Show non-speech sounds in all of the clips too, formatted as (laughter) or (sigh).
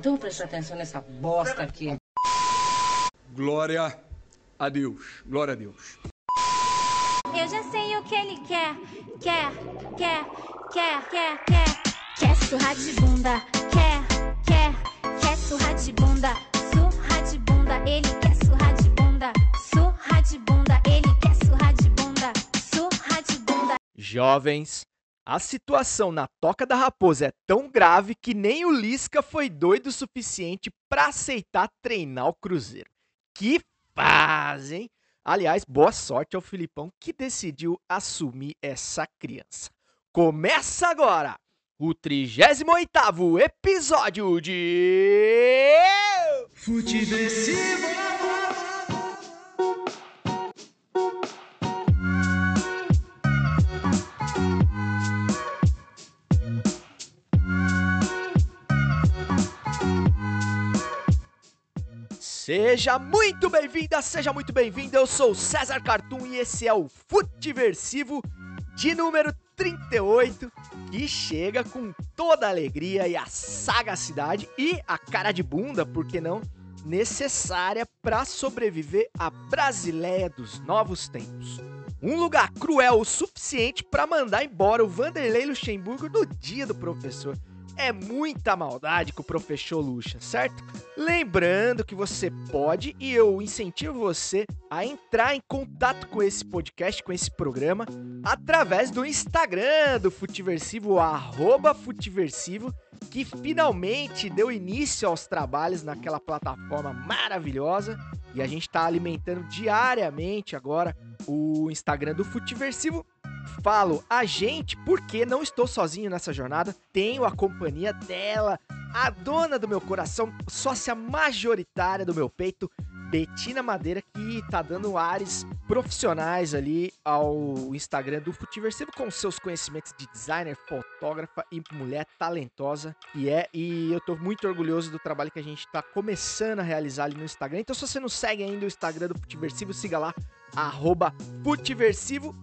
Então vou prestar atenção nessa bosta aqui. Glória a Deus. Glória a Deus. Eu já sei o que ele quer, quer, quer, quer, quer, quer. Quer surrar de bunda, quer, quer, quer surrar de bunda, surrar de bunda. Ele quer surrar de bunda, surrar de bunda. Ele quer surrar de bunda, surrar de bunda. Jovens, a situação na Toca da Raposa é tão grave que nem o Lisca foi doido o suficiente para aceitar treinar o Cruzeiro. Que hein? Aliás, boa sorte ao Filipão que decidiu assumir essa criança. Começa agora o 38º episódio de... Seja muito bem-vinda, seja muito bem-vindo. Eu sou César Cartoon e esse é o Futiversivo de número 38, que chega com toda a alegria e a sagacidade e a cara de bunda, por que não, necessária para sobreviver à Brasileia dos novos tempos. Um lugar cruel o suficiente para mandar embora o Vanderlei Luxemburgo no dia do professor. É muita maldade com o professor Luxa, certo? Lembrando que você pode e eu incentivo você a entrar em contato com esse podcast, com esse programa, através do Instagram do Futiversivo, arroba Futiversivo, que finalmente deu início aos trabalhos naquela plataforma maravilhosa. E a gente está alimentando diariamente agora o Instagram do Futiversivo falo a gente porque não estou sozinho nessa jornada. Tenho a companhia dela, a dona do meu coração, sócia majoritária do meu peito, Betina Madeira, que tá dando ares profissionais ali ao Instagram do Futiversivo com seus conhecimentos de designer, fotógrafa e mulher talentosa que é. E eu tô muito orgulhoso do trabalho que a gente tá começando a realizar ali no Instagram. Então, se você não segue ainda o Instagram do Futiversivo, siga lá, arroba Futiversivo.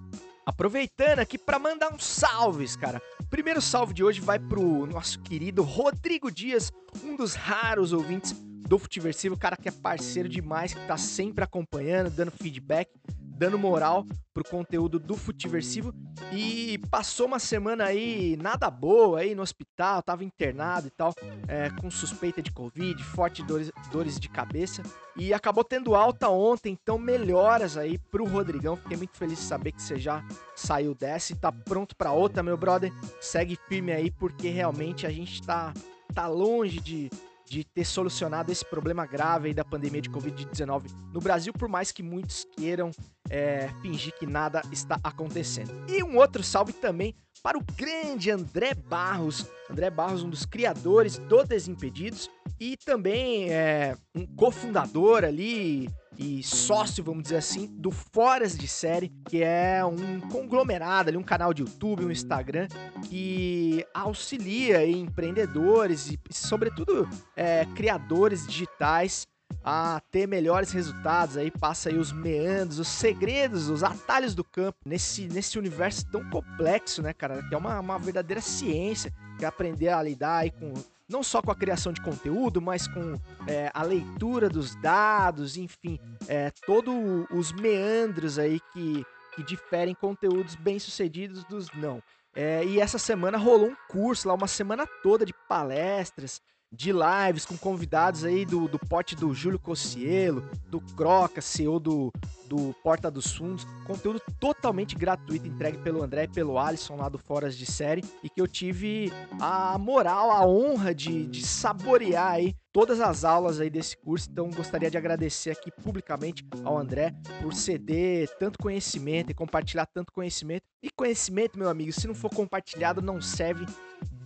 Aproveitando aqui para mandar uns salves, cara. Primeiro salve de hoje vai pro nosso querido Rodrigo Dias, um dos raros ouvintes do Futiversivo, cara que é parceiro demais, que tá sempre acompanhando, dando feedback, dando moral pro conteúdo do Futiversivo e passou uma semana aí nada boa aí no hospital, tava internado e tal, é, com suspeita de Covid, forte dores, dores de cabeça e acabou tendo alta ontem, então melhoras aí pro Rodrigão. Fiquei muito feliz de saber que você já saiu dessa e tá pronto para outra, meu brother. Segue firme aí porque realmente a gente tá tá longe de de ter solucionado esse problema grave da pandemia de Covid-19 no Brasil, por mais que muitos queiram é, fingir que nada está acontecendo. E um outro salve também para o grande André Barros. André Barros, um dos criadores do Desimpedidos e também é, um cofundador ali e sócio, vamos dizer assim, do Foras de Série, que é um conglomerado ali, um canal de YouTube, um Instagram, que auxilia empreendedores e, sobretudo, é, criadores digitais a ter melhores resultados aí, passa aí os meandros, os segredos, os atalhos do campo nesse, nesse universo tão complexo, né, cara? Que é uma, uma verdadeira ciência, que é aprender a lidar aí com não só com a criação de conteúdo, mas com é, a leitura dos dados, enfim, é, todos os meandros aí que, que diferem conteúdos bem-sucedidos dos não. É, e essa semana rolou um curso lá, uma semana toda de palestras, de lives com convidados aí do, do pote do Júlio Cossielo, do Croca, CEO do, do Porta dos Fundos. Conteúdo totalmente gratuito, entregue pelo André e pelo Alisson lá do Foras de Série. E que eu tive a moral, a honra de, de saborear aí todas as aulas aí desse curso. Então gostaria de agradecer aqui publicamente ao André por ceder tanto conhecimento e compartilhar tanto conhecimento. E conhecimento, meu amigo, se não for compartilhado, não serve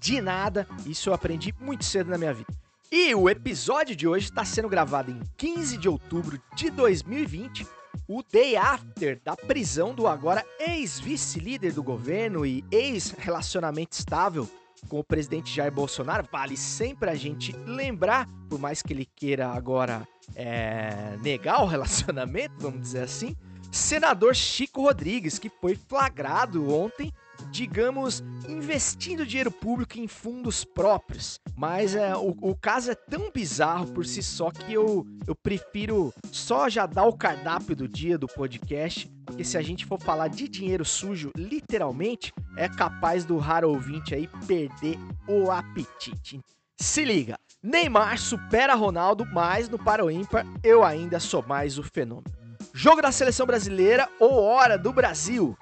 de nada. Isso eu aprendi muito cedo na minha vida. E o episódio de hoje está sendo gravado em 15 de outubro de 2020, o day after da prisão do agora ex-vice-líder do governo e ex-relacionamento estável com o presidente Jair Bolsonaro. Vale sempre a gente lembrar, por mais que ele queira agora é, negar o (laughs) relacionamento, vamos dizer assim, senador Chico Rodrigues, que foi flagrado ontem, digamos, investindo dinheiro público em fundos próprios. Mas é, o, o caso é tão bizarro por si só que eu, eu prefiro só já dar o cardápio do dia do podcast, porque se a gente for falar de dinheiro sujo, literalmente, é capaz do raro ouvinte aí perder o apetite. Se liga, Neymar supera Ronaldo, mas no Para o Ímpar eu ainda sou mais o fenômeno. Jogo da seleção brasileira ou hora do Brasil.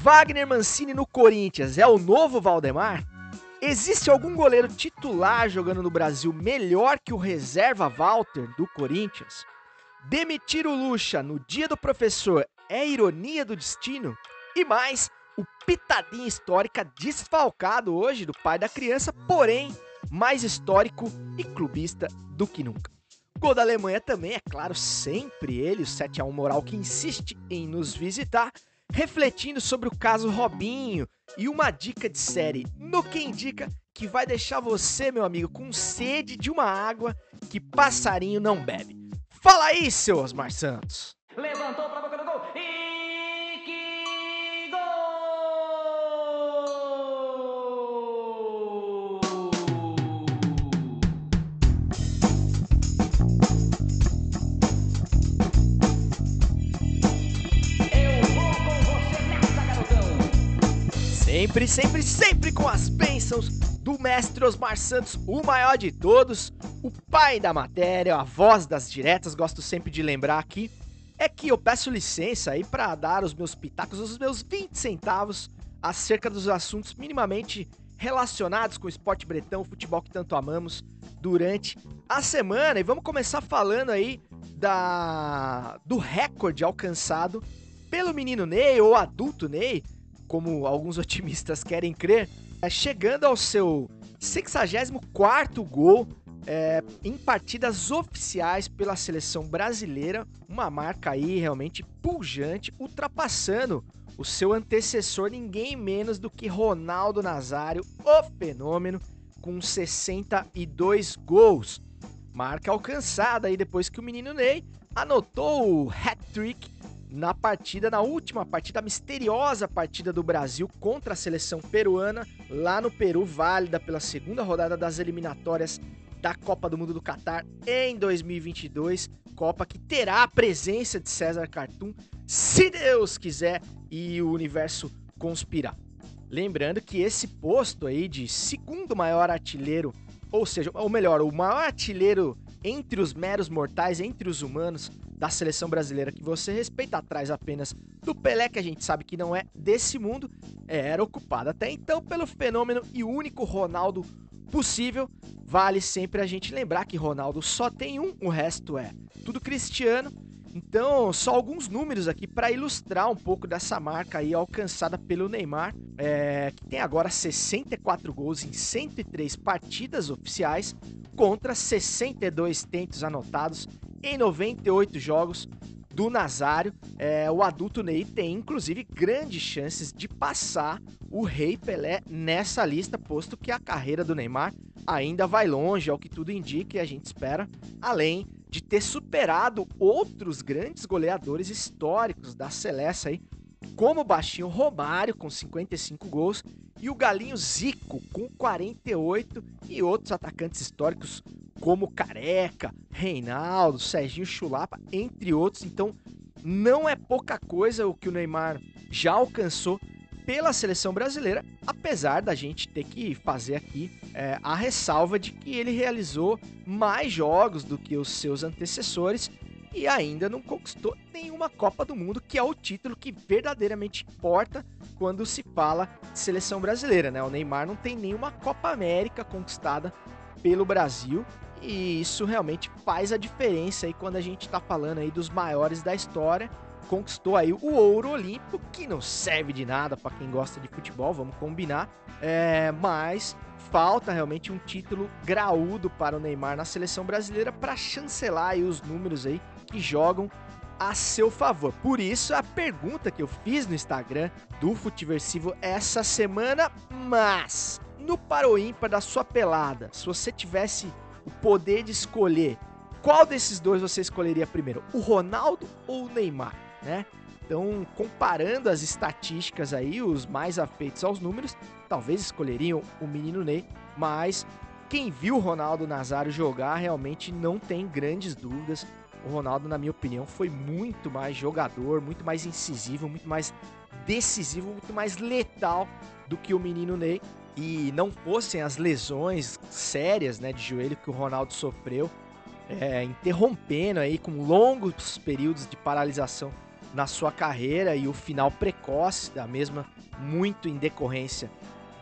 Wagner Mancini no Corinthians é o novo Valdemar? Existe algum goleiro titular jogando no Brasil melhor que o reserva Walter do Corinthians? Demitir o Lucha no dia do professor é ironia do destino? E mais, o pitadinha histórica desfalcado hoje do pai da criança, porém mais histórico e clubista do que nunca. Gol da Alemanha também, é claro, sempre ele, o 7x1 moral que insiste em nos visitar, refletindo sobre o caso Robinho e uma dica de série no que indica que vai deixar você, meu amigo, com sede de uma água que passarinho não bebe. Fala aí, seu Osmar Santos! Levantou boca Sempre, sempre, sempre com as bênçãos do mestre Osmar Santos, o maior de todos, o pai da matéria, a voz das diretas, gosto sempre de lembrar aqui, é que eu peço licença aí para dar os meus pitacos, os meus 20 centavos acerca dos assuntos minimamente relacionados com o esporte bretão, o futebol que tanto amamos durante a semana. E vamos começar falando aí da do recorde alcançado pelo menino Ney ou adulto Ney, como alguns otimistas querem crer, é, chegando ao seu 64º gol é, em partidas oficiais pela seleção brasileira, uma marca aí realmente pujante, ultrapassando o seu antecessor, ninguém menos do que Ronaldo Nazário, o fenômeno, com 62 gols. Marca alcançada aí depois que o menino Ney anotou o hat-trick na partida, na última partida, a misteriosa partida do Brasil contra a seleção peruana, lá no Peru, válida pela segunda rodada das eliminatórias da Copa do Mundo do Catar em 2022. Copa que terá a presença de César Cartoon, se Deus quiser e o universo conspirar. Lembrando que esse posto aí de segundo maior artilheiro, ou seja, ou melhor, o maior artilheiro entre os meros mortais, entre os humanos da seleção brasileira que você respeita atrás apenas do Pelé, que a gente sabe que não é desse mundo, era ocupado até então pelo fenômeno e único Ronaldo possível. Vale sempre a gente lembrar que Ronaldo só tem um, o resto é tudo cristiano. Então, só alguns números aqui para ilustrar um pouco dessa marca aí alcançada pelo Neymar, é, que tem agora 64 gols em 103 partidas oficiais contra 62 tentos anotados em 98 jogos do Nazário. É, o adulto Ney tem inclusive grandes chances de passar o Rei Pelé nessa lista, posto que a carreira do Neymar ainda vai longe, ao que tudo indica e a gente espera, além de ter superado outros grandes goleadores históricos da Celeste aí, como o baixinho Romário com 55 gols e o galinho Zico com 48 e outros atacantes históricos como Careca, Reinaldo, Serginho Chulapa, entre outros. Então, não é pouca coisa o que o Neymar já alcançou pela seleção brasileira, apesar da gente ter que fazer aqui é, a ressalva de que ele realizou mais jogos do que os seus antecessores e ainda não conquistou nenhuma Copa do Mundo, que é o título que verdadeiramente importa quando se fala de seleção brasileira, né? O Neymar não tem nenhuma Copa América conquistada pelo Brasil e isso realmente faz a diferença aí quando a gente tá falando aí dos maiores da história. Conquistou aí o ouro olímpico, que não serve de nada para quem gosta de futebol, vamos combinar. É, mas falta realmente um título graúdo para o Neymar na seleção brasileira para chancelar aí os números aí que jogam a seu favor. Por isso, a pergunta que eu fiz no Instagram do Futiversivo essa semana, mas no Paro Ímpar da sua pelada, se você tivesse o poder de escolher qual desses dois você escolheria primeiro, o Ronaldo ou o Neymar, né? Então, comparando as estatísticas aí, os mais afeitos aos números, talvez escolheriam o menino Ney, mas quem viu o Ronaldo Nazário jogar realmente não tem grandes dúvidas. O Ronaldo, na minha opinião, foi muito mais jogador, muito mais incisivo, muito mais decisivo, muito mais letal do que o menino Ney. E não fossem as lesões sérias né, de joelho que o Ronaldo sofreu, é, interrompendo aí com longos períodos de paralisação na sua carreira e o final precoce da mesma, muito em decorrência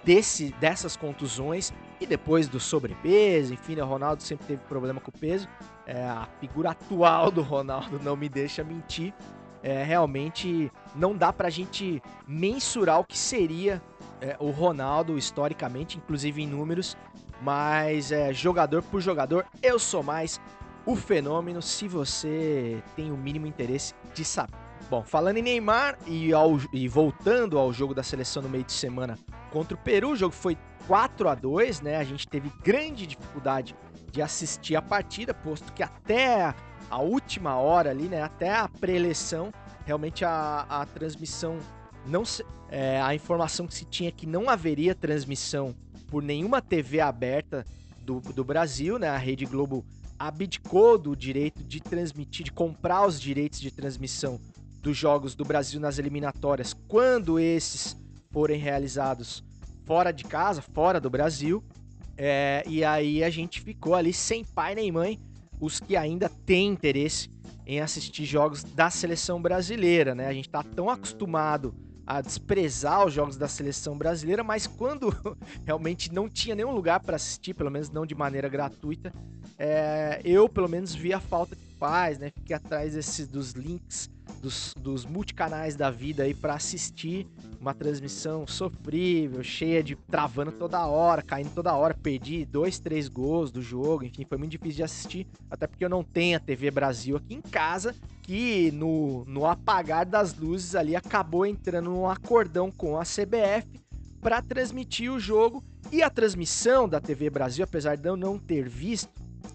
desse, dessas contusões e depois do sobrepeso, enfim, né, o Ronaldo sempre teve problema com o peso. É, a figura atual do Ronaldo não me deixa mentir. É, realmente não dá pra gente mensurar o que seria é, o Ronaldo historicamente, inclusive em números, mas é, jogador por jogador, eu sou mais o fenômeno se você tem o mínimo interesse de saber. Bom, falando em Neymar e, ao, e voltando ao jogo da seleção no meio de semana contra o Peru, o jogo foi 4 a 2 né? A gente teve grande dificuldade de assistir a partida, posto que até a última hora ali, né? Até a pré-eleição, realmente a, a transmissão não se, é, a informação que se tinha que não haveria transmissão por nenhuma TV aberta do, do Brasil, né? A Rede Globo abdicou do direito de transmitir, de comprar os direitos de transmissão dos jogos do Brasil nas eliminatórias quando esses forem realizados fora de casa, fora do Brasil. É, e aí a gente ficou ali sem pai nem mãe, os que ainda têm interesse em assistir jogos da seleção brasileira, né? A gente tá tão acostumado a desprezar os jogos da seleção brasileira, mas quando (laughs) realmente não tinha nenhum lugar para assistir, pelo menos não de maneira gratuita, é, eu pelo menos vi a falta que faz, né? Fiquei atrás desse, dos links dos, dos multicanais da vida aí para assistir uma transmissão sofrível, cheia de travando toda hora, caindo toda hora. Perdi dois, três gols do jogo, enfim, foi muito difícil de assistir, até porque eu não tenho a TV Brasil aqui em casa, que no, no apagar das luzes ali acabou entrando num acordão com a CBF para transmitir o jogo. E a transmissão da TV Brasil, apesar de eu não ter visto,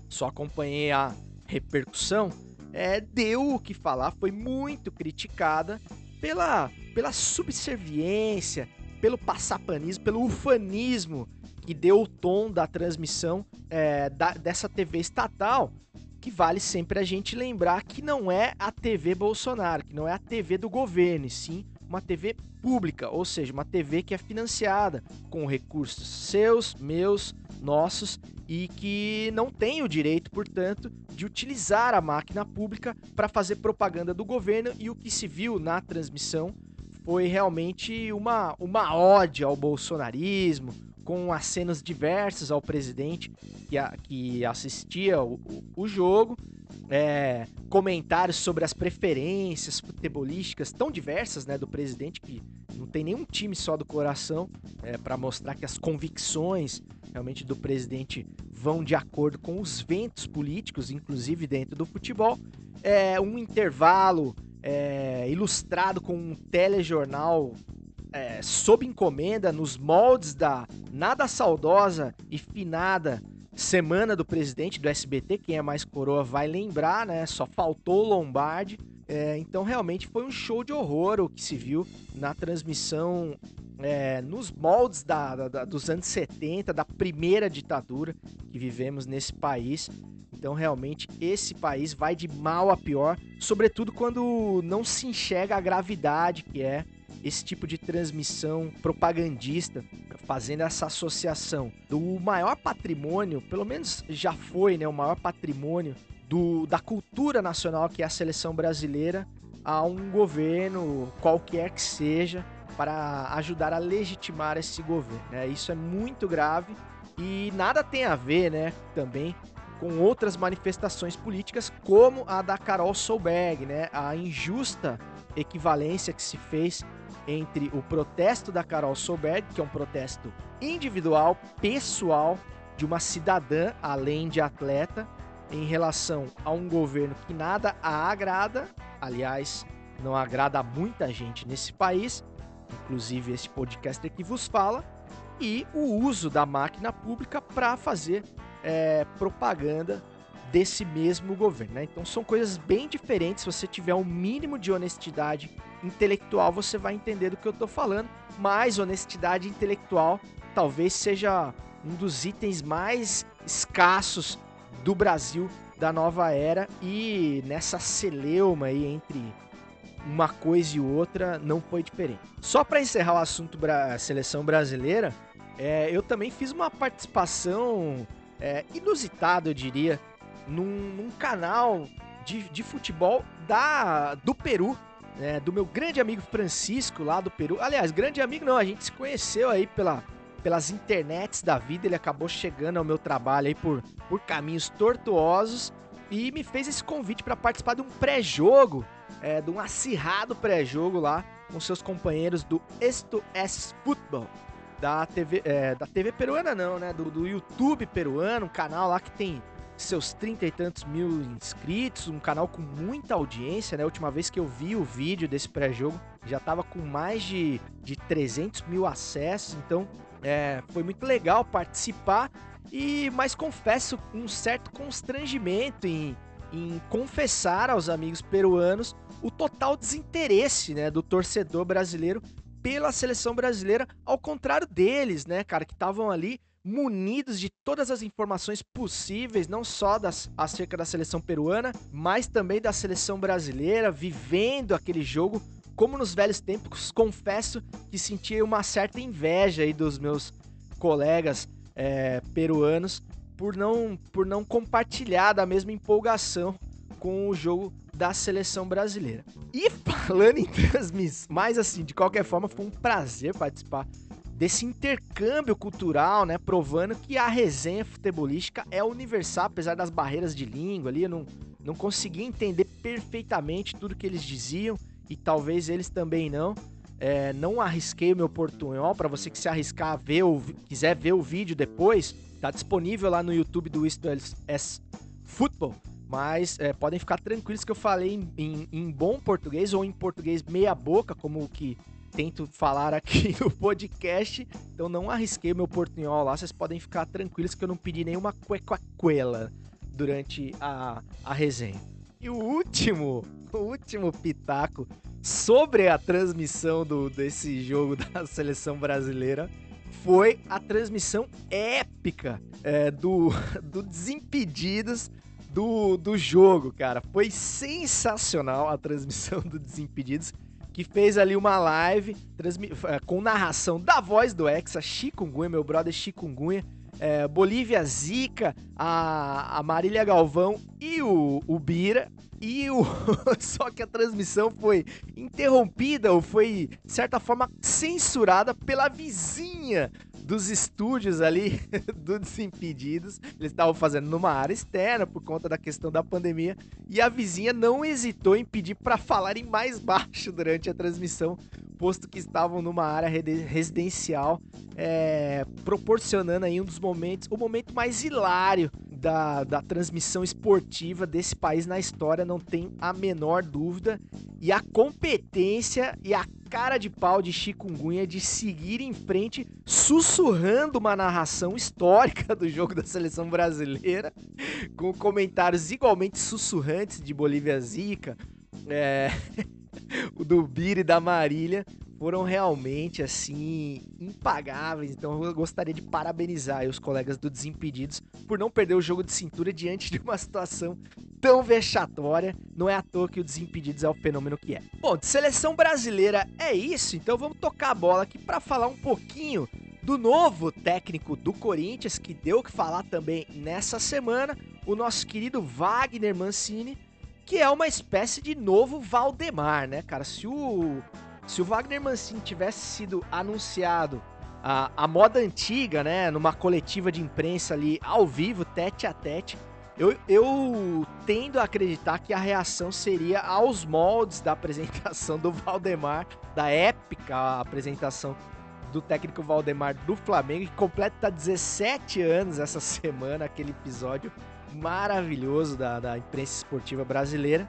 só acompanhei a repercussão, é, deu o que falar, foi muito criticada pela, pela subserviência, pelo passapanismo, pelo ufanismo que deu o tom da transmissão é, da, dessa TV estatal, que vale sempre a gente lembrar que não é a TV Bolsonaro, que não é a TV do governo, e sim uma TV pública, ou seja, uma TV que é financiada com recursos seus, meus, nossos e que não tem o direito, portanto, de utilizar a máquina pública para fazer propaganda do governo e o que se viu na transmissão foi realmente uma, uma ode ao bolsonarismo, com acenos diversos ao presidente que, a, que assistia o, o, o jogo, é, comentários sobre as preferências futebolísticas tão diversas né, do presidente, que não tem nenhum time só do coração, é, para mostrar que as convicções realmente do presidente vão de acordo com os ventos políticos, inclusive dentro do futebol. É um intervalo é, ilustrado com um telejornal é, sob encomenda nos moldes da nada saudosa e finada Semana do Presidente do SBT. Quem é mais coroa vai lembrar, né? Só faltou Lombardi. É, então realmente foi um show de horror o que se viu na transmissão é, nos moldes da, da, dos anos 70, da primeira ditadura que vivemos nesse país. Então, realmente, esse país vai de mal a pior, sobretudo quando não se enxerga a gravidade que é esse tipo de transmissão propagandista, fazendo essa associação do maior patrimônio, pelo menos já foi, né, o maior patrimônio do, da cultura nacional que é a seleção brasileira a um governo qualquer que seja para ajudar a legitimar esse governo. Né? Isso é muito grave e nada tem a ver, né, também com outras manifestações políticas como a da Carol Solberg, né? A injusta equivalência que se fez entre o protesto da Carol Solberg, que é um protesto individual, pessoal, de uma cidadã, além de atleta, em relação a um governo que nada a agrada, aliás, não agrada a muita gente nesse país, inclusive este podcaster que vos fala, e o uso da máquina pública para fazer é, propaganda desse mesmo governo, né? Então são coisas bem diferentes. Se você tiver um mínimo de honestidade intelectual, você vai entender do que eu tô falando. Mas honestidade intelectual talvez seja um dos itens mais escassos do Brasil da nova era e nessa celeuma aí entre uma coisa e outra não foi diferente. Só para encerrar o assunto bra seleção brasileira, é, eu também fiz uma participação é, inusitada, eu diria, num, num canal de, de, futebol da do Peru, né, do meu grande amigo Francisco lá do Peru. Aliás, grande amigo não, a gente se conheceu aí pela, pelas internets da vida, ele acabou chegando ao meu trabalho aí por, por caminhos tortuosos e me fez esse convite para participar de um pré-jogo, é, de um acirrado pré-jogo lá com seus companheiros do Esto es Futebol da TV, é, da TV peruana não, né? Do, do YouTube peruano, um canal lá que tem seus trinta e tantos mil inscritos, um canal com muita audiência, né? A última vez que eu vi o vídeo desse pré-jogo, já tava com mais de, de 300 mil acessos, então é, foi muito legal participar, e mas confesso um certo constrangimento em, em confessar aos amigos peruanos o total desinteresse né, do torcedor brasileiro pela seleção brasileira, ao contrário deles, né, cara, que estavam ali munidos de todas as informações possíveis, não só das, acerca da seleção peruana, mas também da seleção brasileira, vivendo aquele jogo como nos velhos tempos. Confesso que sentia uma certa inveja aí dos meus colegas é, peruanos por não, por não compartilhar da mesma empolgação com o jogo da seleção brasileira. E falando em transmissão, mas assim, de qualquer forma, foi um prazer participar desse intercâmbio cultural, né? Provando que a resenha futebolística é universal, apesar das barreiras de língua ali. Eu não, não consegui entender perfeitamente tudo que eles diziam e talvez eles também não. É, não arrisquei o meu portunhol para você que se arriscar ver o, quiser ver o vídeo depois, tá disponível lá no YouTube do Isto é Futebol. Mas é, podem ficar tranquilos que eu falei em, em, em, bom português ou em português meia boca, como o que tento falar aqui (laughs) no podcast. Então não arrisquei o meu portunhol lá, vocês podem ficar tranquilos que eu não pedi nenhuma cuequaquela durante a, a resenha. E o último, o último pitaco sobre a transmissão do, desse jogo (laughs) da seleção brasileira foi a transmissão épica é, do, (laughs) do Desimpedidos do, do jogo, cara. Foi sensacional a transmissão do Desimpedidos, que fez ali uma live eh, com narração da voz do Hexa, Chikungunya, meu brother Chikungunya, é, Bolívia Zica, a, a Marília Galvão e o, o Bira. E o. (laughs) Só que a transmissão foi interrompida ou foi, de certa forma, censurada pela vizinha dos estúdios ali (laughs) do Desimpedidos. Eles estavam fazendo numa área externa por conta da questão da pandemia e a vizinha não hesitou em pedir para falarem mais baixo durante a transmissão, posto que estavam numa área residencial, é, proporcionando aí um dos momentos, o momento mais hilário da, da transmissão esportiva desse país na história, não tem a menor dúvida. E a competência e a cara de pau de chikungunya de seguir em frente, sussurrando uma narração histórica do jogo da seleção brasileira, com comentários igualmente sussurrantes de Bolívia Zica, é, (laughs) o do Biri e da Marília, foram realmente assim impagáveis. Então eu gostaria de parabenizar os colegas do Desimpedidos por não perder o jogo de cintura diante de uma situação tão vexatória. Não é à toa que o Desimpedidos é o fenômeno que é. Bom, de seleção brasileira é isso, então vamos tocar a bola aqui para falar um pouquinho do novo técnico do Corinthians, que deu o que falar também nessa semana, o nosso querido Wagner Mancini, que é uma espécie de novo Valdemar, né, cara? Se o se o Wagner Mancini tivesse sido anunciado a, a moda antiga, né, numa coletiva de imprensa ali ao vivo, tete a tete, eu, eu tendo a acreditar que a reação seria aos moldes da apresentação do Valdemar, da épica apresentação do técnico Valdemar do Flamengo, que completa 17 anos essa semana, aquele episódio maravilhoso da, da imprensa esportiva brasileira.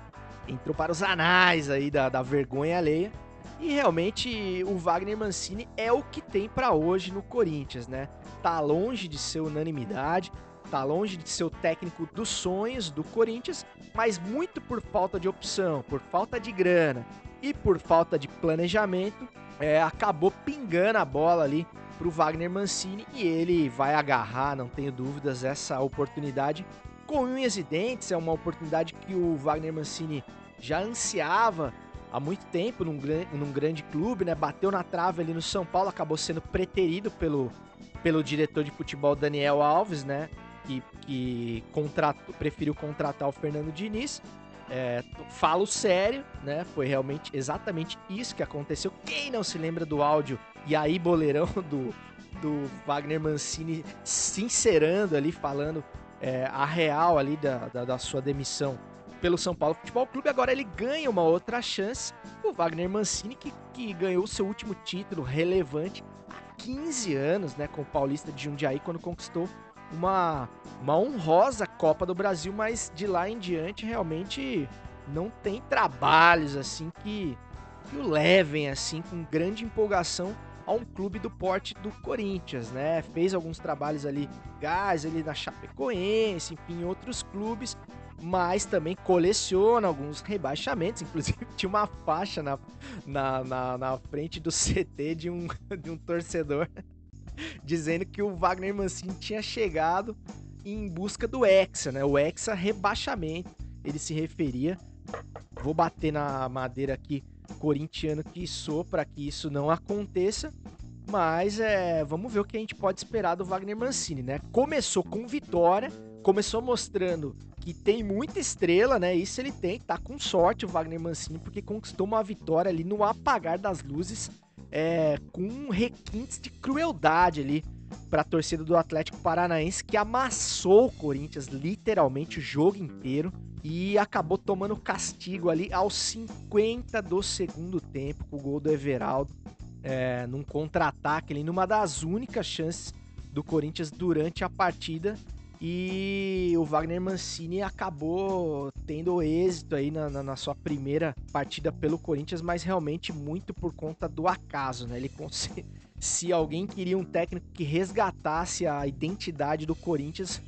Entrou para os anais aí da, da vergonha alheia. E realmente o Wagner Mancini é o que tem para hoje no Corinthians, né? Tá longe de ser unanimidade. tá longe de ser o técnico dos sonhos do Corinthians, mas muito por falta de opção, por falta de grana e por falta de planejamento, é, acabou pingando a bola ali pro Wagner Mancini e ele vai agarrar, não tenho dúvidas, essa oportunidade com unhas e dentes. É uma oportunidade que o Wagner Mancini já ansiava há muito tempo num, num grande clube, né? Bateu na trave ali no São Paulo, acabou sendo preterido pelo, pelo diretor de futebol Daniel Alves, né? Que, que contratou, preferiu contratar o Fernando Diniz. É, falo sério, né? Foi realmente exatamente isso que aconteceu. Quem não se lembra do áudio e aí boleirão (laughs) do, do Wagner Mancini sincerando ali, falando é, a real ali da, da, da sua demissão pelo São Paulo Futebol Clube. Agora ele ganha uma outra chance. O Wagner Mancini, que, que ganhou o seu último título relevante há 15 anos, né? Com o Paulista de Jundiaí, quando conquistou uma, uma honrosa Copa do Brasil, mas de lá em diante realmente não tem trabalhos assim que, que o levem assim com grande empolgação a um clube do porte do Corinthians, né? Fez alguns trabalhos ali, gás ali na Chapecoense, enfim, em outros clubes, mas também coleciona alguns rebaixamentos. Inclusive, (laughs) tinha uma faixa na, na, na, na frente do CT de um, (laughs) de um torcedor (laughs) dizendo que o Wagner Mancini tinha chegado em busca do Hexa, né? O Hexa rebaixamento, ele se referia. Vou bater na madeira aqui, corintiano que sou, para que isso não aconteça. Mas é, vamos ver o que a gente pode esperar do Wagner Mancini, né? Começou com vitória, começou mostrando que tem muita estrela, né? Isso ele tem, tá com sorte o Wagner Mancini, porque conquistou uma vitória ali no apagar das luzes, é, com requintes de crueldade ali para a torcida do Atlético Paranaense, que amassou o Corinthians literalmente o jogo inteiro e acabou tomando castigo ali aos 50 do segundo tempo com o gol do Everaldo, é, num contra-ataque ali, numa das únicas chances do Corinthians durante a partida. E o Wagner Mancini acabou tendo êxito aí na, na- na sua primeira partida pelo Corinthians, mas realmente muito por conta do acaso, né? Ele (laughs) se alguém queria um técnico que resgatasse a identidade do Corinthians,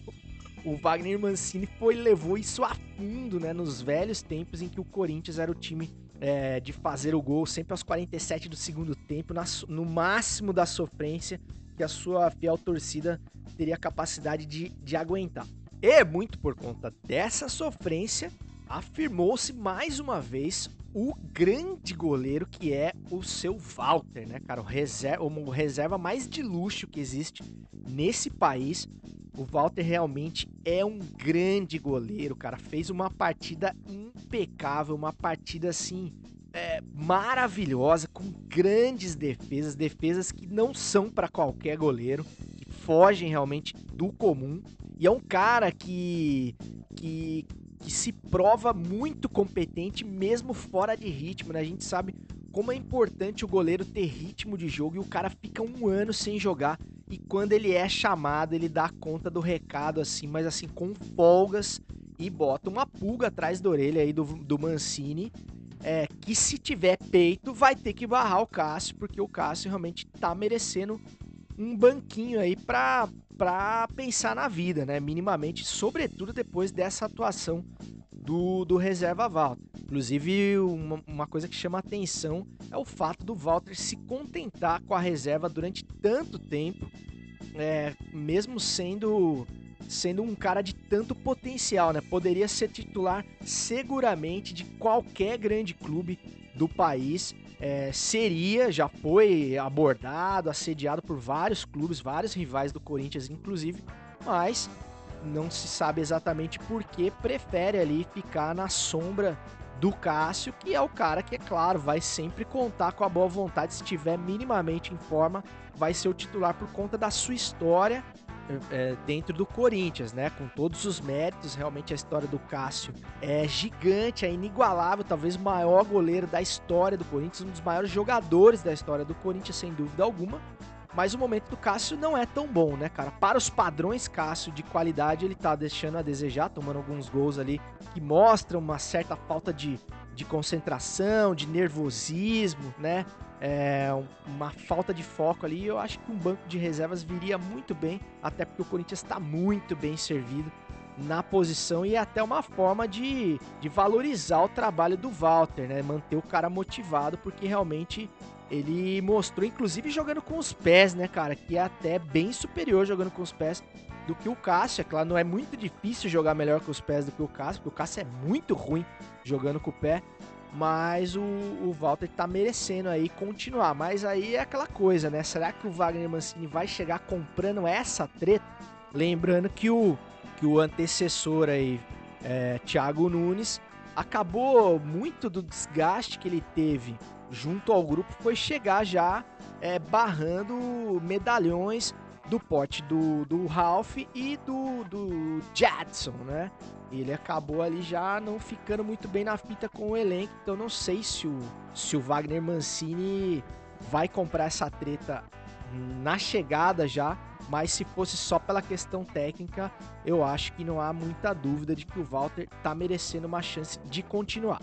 o Wagner Mancini foi levou isso a fundo, né? Nos velhos tempos em que o Corinthians era o time é, de fazer o gol sempre aos 47 do segundo tempo, na no máximo da sofrência que a sua fiel torcida teria capacidade de, de aguentar. E muito por conta dessa sofrência, afirmou-se mais uma vez o grande goleiro que é o seu Walter, né, cara? O reserva, o reserva mais de luxo que existe nesse país. O Walter realmente é um grande goleiro, cara. Fez uma partida impecável, uma partida assim é, maravilhosa, com grandes defesas, defesas que não são para qualquer goleiro, que fogem realmente do comum. E é um cara que, que, que se prova muito competente mesmo fora de ritmo, né? A gente sabe como é importante o goleiro ter ritmo de jogo e o cara fica um ano sem jogar e quando ele é chamado ele dá conta do recado assim, mas assim com folgas e bota uma pulga atrás da orelha aí do, do Mancini é, que se tiver peito vai ter que barrar o Cássio, porque o Cássio realmente tá merecendo um banquinho aí pra, pra pensar na vida, né? Minimamente, sobretudo depois dessa atuação do, do reserva Walter. Inclusive, uma, uma coisa que chama atenção é o fato do Walter se contentar com a reserva durante tanto tempo, é, mesmo sendo sendo um cara de tanto potencial, né? Poderia ser titular seguramente de qualquer grande clube do país. É, seria, já foi abordado, assediado por vários clubes, vários rivais do Corinthians, inclusive, mas não se sabe exatamente por que prefere ali ficar na sombra do Cássio, que é o cara que, é claro, vai sempre contar com a boa vontade, se estiver minimamente em forma, vai ser o titular por conta da sua história é, dentro do Corinthians, né? Com todos os méritos, realmente a história do Cássio é gigante, é inigualável, talvez o maior goleiro da história do Corinthians, um dos maiores jogadores da história do Corinthians, sem dúvida alguma. Mas o momento do Cássio não é tão bom, né, cara? Para os padrões Cássio de qualidade, ele tá deixando a desejar, tomando alguns gols ali que mostram uma certa falta de, de concentração, de nervosismo, né? É, uma falta de foco ali. Eu acho que um banco de reservas viria muito bem, até porque o Corinthians está muito bem servido na posição e é até uma forma de, de valorizar o trabalho do Walter, né? Manter o cara motivado, porque realmente ele mostrou, inclusive jogando com os pés, né, cara? Que é até bem superior jogando com os pés do que o Cássio. É claro, não é muito difícil jogar melhor com os pés do que o Cássio, porque o Cássio é muito ruim jogando com o pé. Mas o, o Walter tá merecendo aí continuar. Mas aí é aquela coisa, né? Será que o Wagner Mancini vai chegar comprando essa treta? Lembrando que o, que o antecessor aí, é, Thiago Nunes, acabou muito do desgaste que ele teve junto ao grupo foi chegar já é, barrando medalhões do pote do, do Ralph e do, do Jadson, né? Ele acabou ali já não ficando muito bem na fita com o elenco, então não sei se o, se o Wagner Mancini vai comprar essa treta na chegada já, mas se fosse só pela questão técnica, eu acho que não há muita dúvida de que o Walter tá merecendo uma chance de continuar.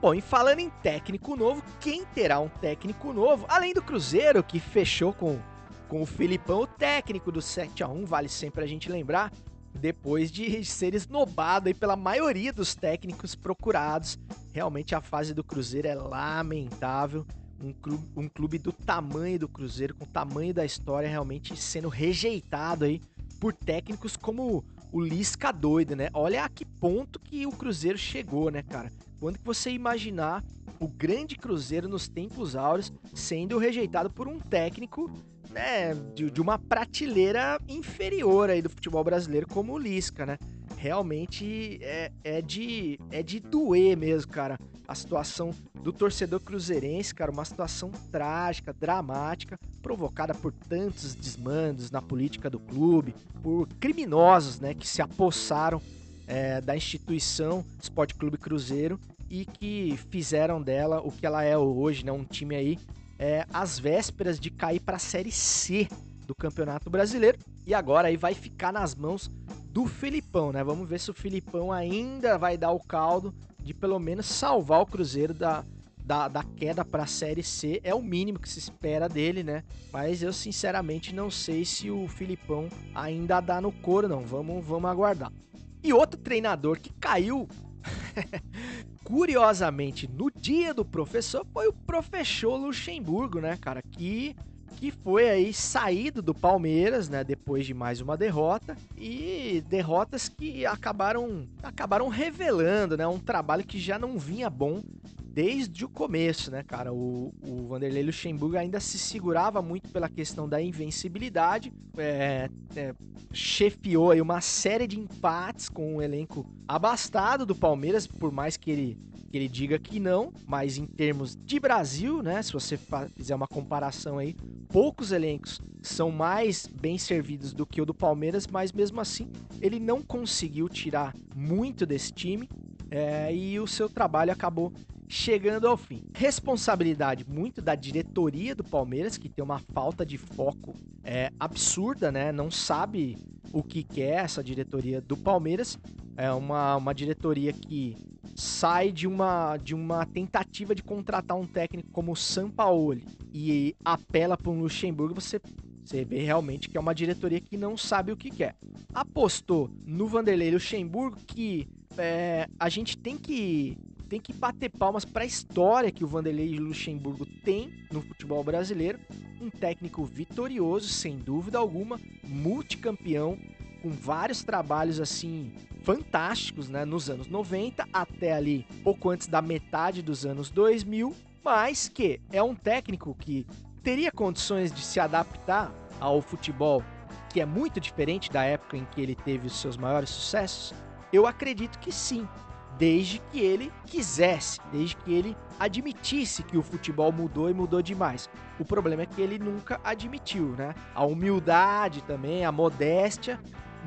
Bom, e falando em técnico novo, quem terá um técnico novo, além do Cruzeiro, que fechou com, com o Filipão, o técnico do 7 a 1 vale sempre a gente lembrar, depois de ser esnobado aí pela maioria dos técnicos procurados. Realmente a fase do Cruzeiro é lamentável. Um clube, um clube do tamanho do Cruzeiro, com o tamanho da história, realmente sendo rejeitado aí por técnicos como o Lisca doido, né? Olha a que ponto que o Cruzeiro chegou, né, cara? Quando que você imaginar o grande Cruzeiro nos tempos áureos sendo rejeitado por um técnico né, de, de, uma prateleira inferior aí do futebol brasileiro como o Lisca, né? Realmente é, é, de, é de doer mesmo, cara. A situação do torcedor cruzeirense, cara, uma situação trágica, dramática, provocada por tantos desmandos na política do clube, por criminosos, né, que se apossaram é, da instituição Esporte Clube Cruzeiro e que fizeram dela o que ela é hoje, né? Um time aí é, às vésperas de cair para a Série C do Campeonato Brasileiro e agora aí vai ficar nas mãos do Filipão, né? Vamos ver se o Filipão ainda vai dar o caldo de pelo menos salvar o Cruzeiro da, da, da queda para a Série C. É o mínimo que se espera dele, né? Mas eu sinceramente não sei se o Filipão ainda dá no couro, não. Vamos, vamos aguardar. E outro treinador que caiu (laughs) curiosamente, no dia do professor, foi o professor Luxemburgo, né, cara? Que, que foi aí saído do Palmeiras, né? Depois de mais uma derrota. E derrotas que acabaram, acabaram revelando, né? Um trabalho que já não vinha bom desde o começo, né, cara? O, o Vanderlei Luxemburgo ainda se segurava muito pela questão da invencibilidade, é, é, chefiou aí uma série de empates com um elenco abastado do Palmeiras, por mais que ele, que ele diga que não, mas em termos de Brasil, né, se você fizer uma comparação aí, poucos elencos são mais bem servidos do que o do Palmeiras, mas mesmo assim ele não conseguiu tirar muito desse time é, e o seu trabalho acabou chegando ao fim. Responsabilidade muito da diretoria do Palmeiras, que tem uma falta de foco é, absurda, né? Não sabe o que quer essa diretoria do Palmeiras. É uma, uma diretoria que sai de uma, de uma tentativa de contratar um técnico como o Sampaoli e apela para um Luxemburgo, você você vê realmente que é uma diretoria que não sabe o que quer. Apostou no Vanderlei Luxemburgo que é, a gente tem que tem que bater palmas para a história que o Vanderlei Luxemburgo tem no futebol brasileiro. Um técnico vitorioso, sem dúvida alguma, multicampeão, com vários trabalhos assim fantásticos, né, nos anos 90 até ali pouco antes da metade dos anos 2000, mas que é um técnico que teria condições de se adaptar ao futebol que é muito diferente da época em que ele teve os seus maiores sucessos? Eu acredito que sim desde que ele quisesse, desde que ele admitisse que o futebol mudou e mudou demais. O problema é que ele nunca admitiu, né? A humildade também, a modéstia,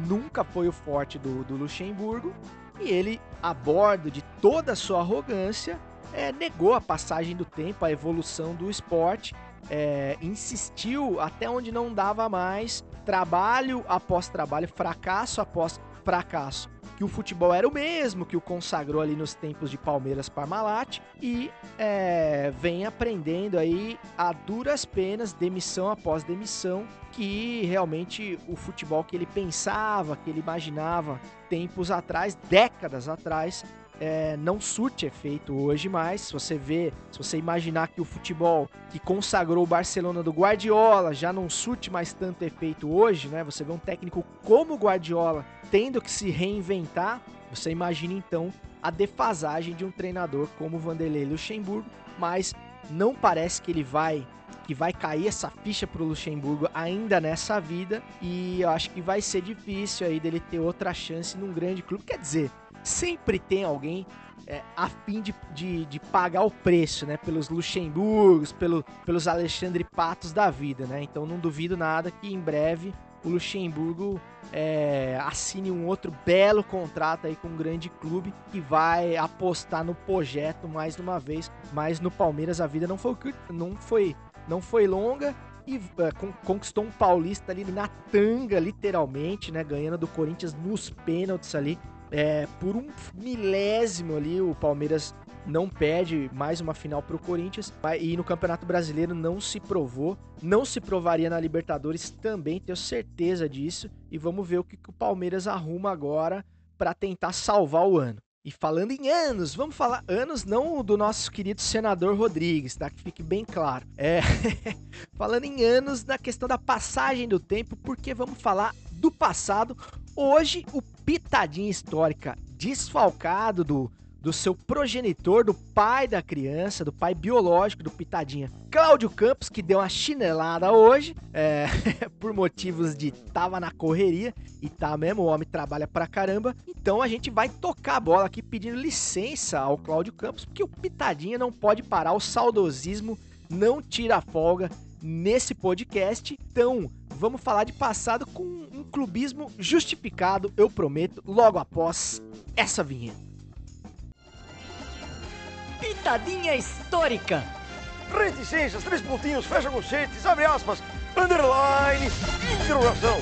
nunca foi o forte do, do Luxemburgo e ele, a bordo de toda a sua arrogância, é, negou a passagem do tempo, a evolução do esporte, é, insistiu até onde não dava mais, trabalho após trabalho, fracasso após fracasso que o futebol era o mesmo, que o consagrou ali nos tempos de Palmeiras Parmalat e é, vem aprendendo aí a duras penas, demissão após demissão, que realmente o futebol que ele pensava, que ele imaginava tempos atrás, décadas atrás, é, não surte efeito hoje mais. Se você vê, se você imaginar que o futebol que consagrou o Barcelona do Guardiola já não surte mais tanto efeito hoje, né? Você vê um técnico como o Guardiola tendo que se reinventar, você imagina então a defasagem de um treinador como o Vanderlei Luxemburgo, mas não parece que ele vai que vai cair essa ficha pro Luxemburgo ainda nessa vida e eu acho que vai ser difícil aí dele ter outra chance num grande clube. Quer dizer, sempre tem alguém é, a fim de, de, de, pagar o preço, né? Pelos Luxemburgos, pelo, pelos Alexandre Patos da vida, né? Então não duvido nada que em breve o Luxemburgo é, assine um outro belo contrato aí com um grande clube que vai apostar no projeto mais uma vez. Mas no Palmeiras a vida não foi, não foi não foi longa e é, conquistou um paulista ali na tanga, literalmente, né? Ganhando do Corinthians nos pênaltis ali. É, por um milésimo ali, o Palmeiras não perde mais uma final para o Corinthians. E no Campeonato Brasileiro não se provou, não se provaria na Libertadores também, tenho certeza disso. E vamos ver o que, que o Palmeiras arruma agora para tentar salvar o ano. E falando em anos, vamos falar anos não do nosso querido senador Rodrigues, tá? Que fique bem claro. É, (laughs) falando em anos na questão da passagem do tempo, porque vamos falar do passado. Hoje, o Pitadinha Histórica desfalcado do do seu progenitor, do pai da criança, do pai biológico do Pitadinha, Cláudio Campos, que deu uma chinelada hoje, é, (laughs) por motivos de tava na correria, e tá mesmo, o homem trabalha pra caramba. Então a gente vai tocar a bola aqui pedindo licença ao Cláudio Campos, porque o Pitadinha não pode parar, o saudosismo não tira folga nesse podcast. Então, vamos falar de passado com um clubismo justificado, eu prometo, logo após essa vinheta. Pitadinha histórica. Reticências, três pontinhos, fecha conchetes, abre aspas, underline, interrogação.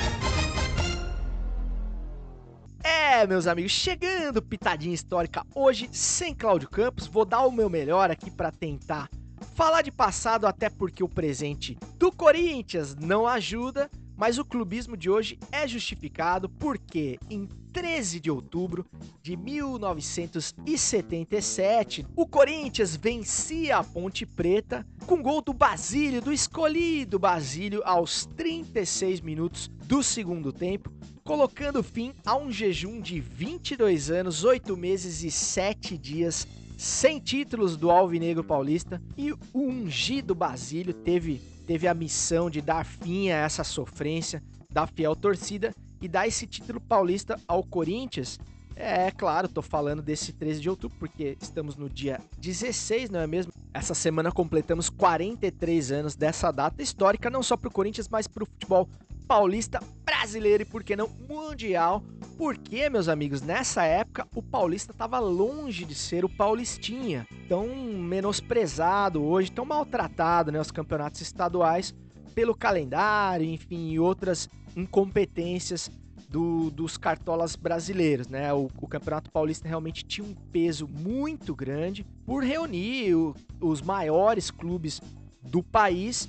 É, meus amigos, chegando Pitadinha Histórica hoje sem Cláudio Campos, vou dar o meu melhor aqui para tentar falar de passado, até porque o presente do Corinthians não ajuda, mas o clubismo de hoje é justificado porque em 13 de outubro de 1977, o Corinthians vencia a Ponte Preta com gol do Basílio, do escolhido Basílio, aos 36 minutos do segundo tempo, colocando fim a um jejum de 22 anos, 8 meses e 7 dias sem títulos do Alvinegro Paulista e o ungido Basílio teve teve a missão de dar fim a essa sofrência da fiel torcida e dar esse título paulista ao Corinthians. É, claro, tô falando desse 13 de outubro porque estamos no dia 16, não é mesmo? Essa semana completamos 43 anos dessa data histórica, não só para o Corinthians, mas para o futebol paulista, brasileiro e, por que não, mundial. Porque, meus amigos, nessa época o paulista estava longe de ser o paulistinha, tão menosprezado hoje, tão maltratado, né, os campeonatos estaduais pelo calendário, enfim, e outras incompetências do, dos cartolas brasileiros, né? O, o, Campeonato Paulista realmente tinha um peso muito grande por reunir o, os maiores clubes do país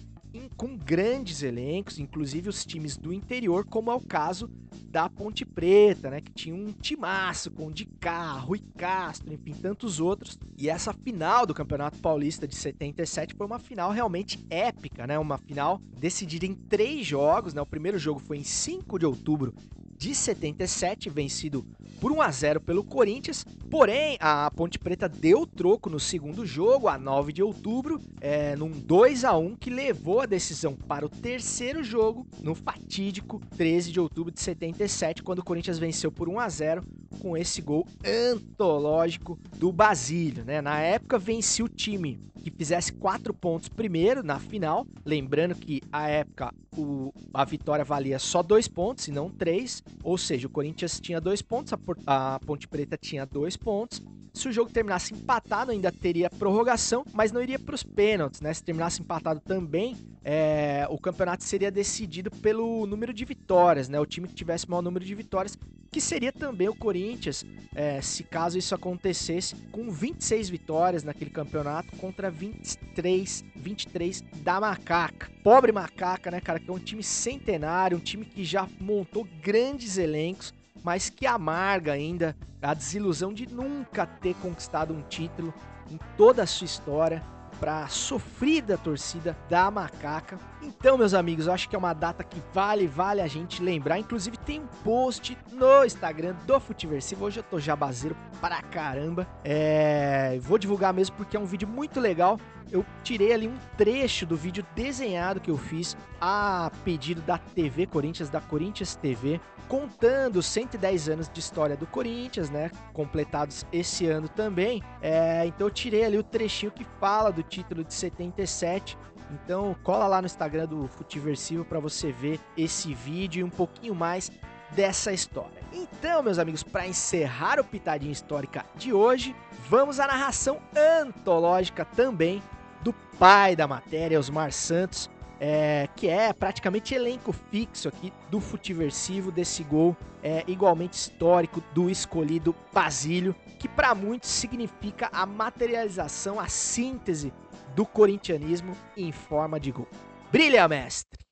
com grandes elencos, inclusive os times do interior, como é o caso da Ponte Preta, né, que tinha um timaço com de carro e Castro, enfim, tantos outros. E essa final do Campeonato Paulista de 77 foi uma final realmente épica, né? Uma final decidida em três jogos, né? O primeiro jogo foi em 5 de outubro de 77, vencido por 1 a 0 pelo Corinthians. Porém, a Ponte Preta deu troco no segundo jogo, a 9 de outubro, é, num 2 a 1 que levou a decisão para o terceiro jogo, no fatídico 13 de outubro de 77, quando o Corinthians venceu por 1 a 0 com esse gol antológico do Basílio. Né? Na época, vencia o time que fizesse quatro pontos primeiro na final. Lembrando que a época o, a vitória valia só dois pontos e não três. Ou seja, o Corinthians tinha dois pontos, a, a Ponte Preta tinha dois pontos. Se o jogo terminasse empatado, ainda teria prorrogação, mas não iria para os pênaltis, né? Se terminasse empatado também, é, o campeonato seria decidido pelo número de vitórias, né? O time que tivesse maior número de vitórias que seria também o Corinthians, é, se caso isso acontecesse, com 26 vitórias naquele campeonato contra 23, 23 da Macaca. Pobre Macaca, né, cara, que é um time centenário, um time que já montou grandes elencos, mas que amarga ainda a desilusão de nunca ter conquistado um título em toda a sua história para a sofrida torcida da Macaca. Então, meus amigos, eu acho que é uma data que vale, vale a gente lembrar. Inclusive, tem um post no Instagram do Futiversivo. Hoje eu tô jabazeiro pra caramba. É... Vou divulgar mesmo porque é um vídeo muito legal. Eu tirei ali um trecho do vídeo desenhado que eu fiz a pedido da TV Corinthians, da Corinthians TV, contando 110 anos de história do Corinthians, né? Completados esse ano também. É... Então eu tirei ali o trechinho que fala do título de 77 então cola lá no Instagram do Futiversivo para você ver esse vídeo e um pouquinho mais dessa história. Então, meus amigos, para encerrar o Pitadinha Histórica de hoje, vamos à narração antológica também do pai da matéria, Osmar Santos, é, que é praticamente elenco fixo aqui do Futiversivo, desse gol é, igualmente histórico do escolhido Basílio, que para muitos significa a materialização, a síntese do corintianismo em forma de gol. Brilha, mestre!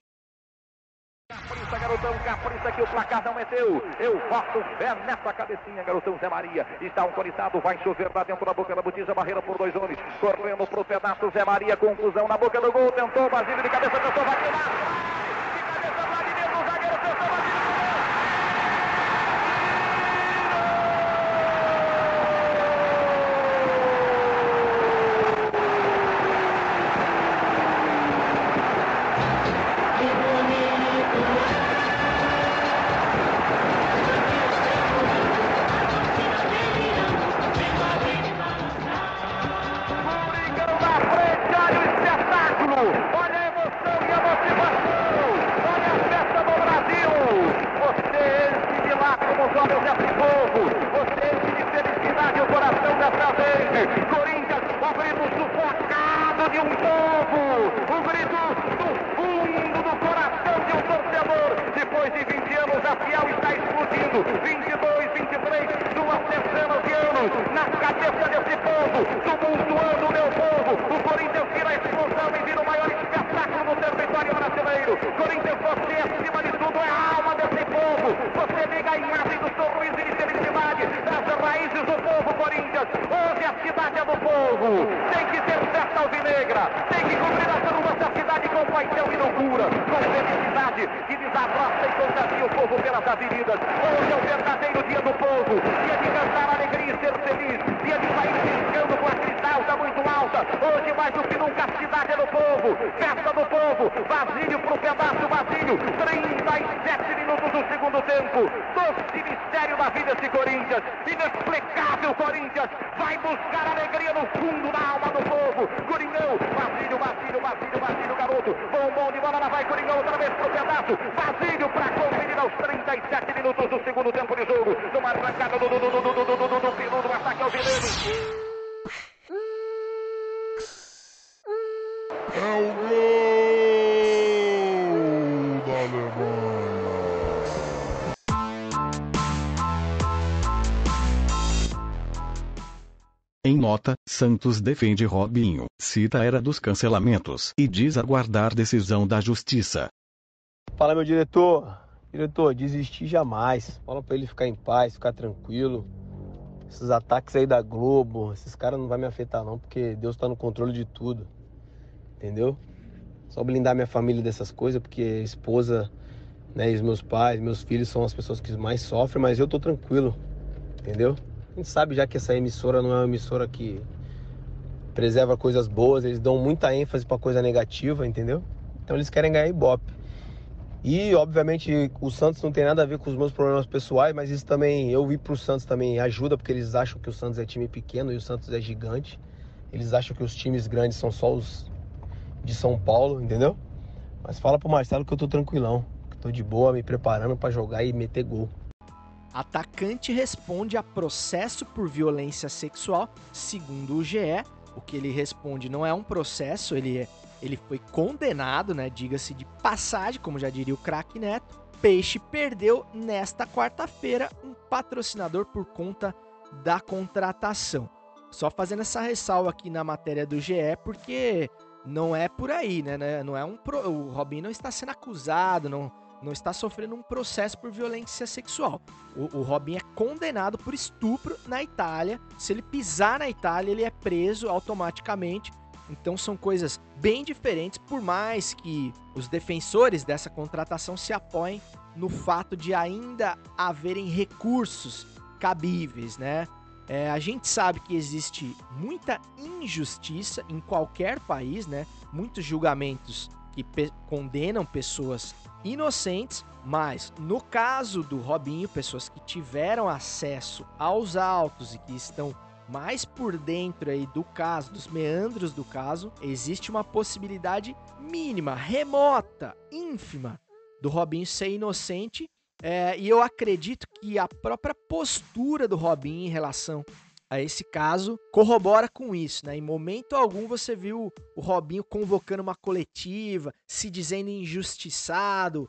Capricha, garotão, capricha que o placar não é teu. Eu boto fé nessa cabecinha, garotão Zé Maria. Está autorizado, vai chover lá dentro da boca da botija, barreira por dois homens. Correndo pro pedaço, Zé Maria, conclusão na boca do gol. Tentou, Basílio de cabeça, tentou, bateu segundo tempo. Doce mistério da vida esse Corinthians. Inexplicável Corinthians. Vai buscar alegria no fundo da alma do povo. Coringão. Basílio, Basílio, Basílio, Basílio, garoto. Bom, bom de bola, lá vai Coringão outra vez pro pedaço. Basílio pra conferir aos 37 minutos do segundo tempo de jogo. Numa arrancada do do do do do do do do do do ataque ao Vileiro. É o nota, Santos defende Robinho, cita a era dos cancelamentos e diz aguardar decisão da justiça. Fala, meu diretor. Diretor, desistir jamais. Fala pra ele ficar em paz, ficar tranquilo. Esses ataques aí da Globo, esses caras não vai me afetar não, porque Deus tá no controle de tudo. Entendeu? Só blindar minha família dessas coisas, porque esposa, né, e os meus pais, meus filhos são as pessoas que mais sofrem, mas eu tô tranquilo. Entendeu? A gente sabe já que essa emissora não é uma emissora que preserva coisas boas, eles dão muita ênfase pra coisa negativa, entendeu? Então eles querem ganhar ibope. E, obviamente, o Santos não tem nada a ver com os meus problemas pessoais, mas isso também, eu vi pro Santos também ajuda, porque eles acham que o Santos é time pequeno e o Santos é gigante. Eles acham que os times grandes são só os de São Paulo, entendeu? Mas fala pro Marcelo que eu tô tranquilão, que tô de boa, me preparando pra jogar e meter gol. Atacante responde a processo por violência sexual, segundo o GE. O que ele responde não é um processo, ele, é, ele foi condenado, né? Diga-se de passagem, como já diria o craque Neto. Peixe perdeu nesta quarta-feira um patrocinador por conta da contratação. Só fazendo essa ressalva aqui na matéria do GE, porque não é por aí, né? né? Não é um pro... O Robinho não está sendo acusado, não, não está sofrendo um processo por violência sexual. O, o Robinho é condenado por estupro na Itália. Se ele pisar na Itália, ele é preso automaticamente. Então são coisas bem diferentes, por mais que os defensores dessa contratação se apoiem no fato de ainda haverem recursos cabíveis, né? É, a gente sabe que existe muita injustiça em qualquer país, né? Muitos julgamentos que pe condenam pessoas inocentes, mas no caso do Robinho, pessoas que tiveram acesso aos autos e que estão mais por dentro aí do caso, dos meandros do caso, existe uma possibilidade mínima, remota, ínfima do Robinho ser inocente é, e eu acredito que a própria postura do Robinho em relação a esse caso corrobora com isso, né? Em momento algum você viu o Robinho convocando uma coletiva, se dizendo injustiçado,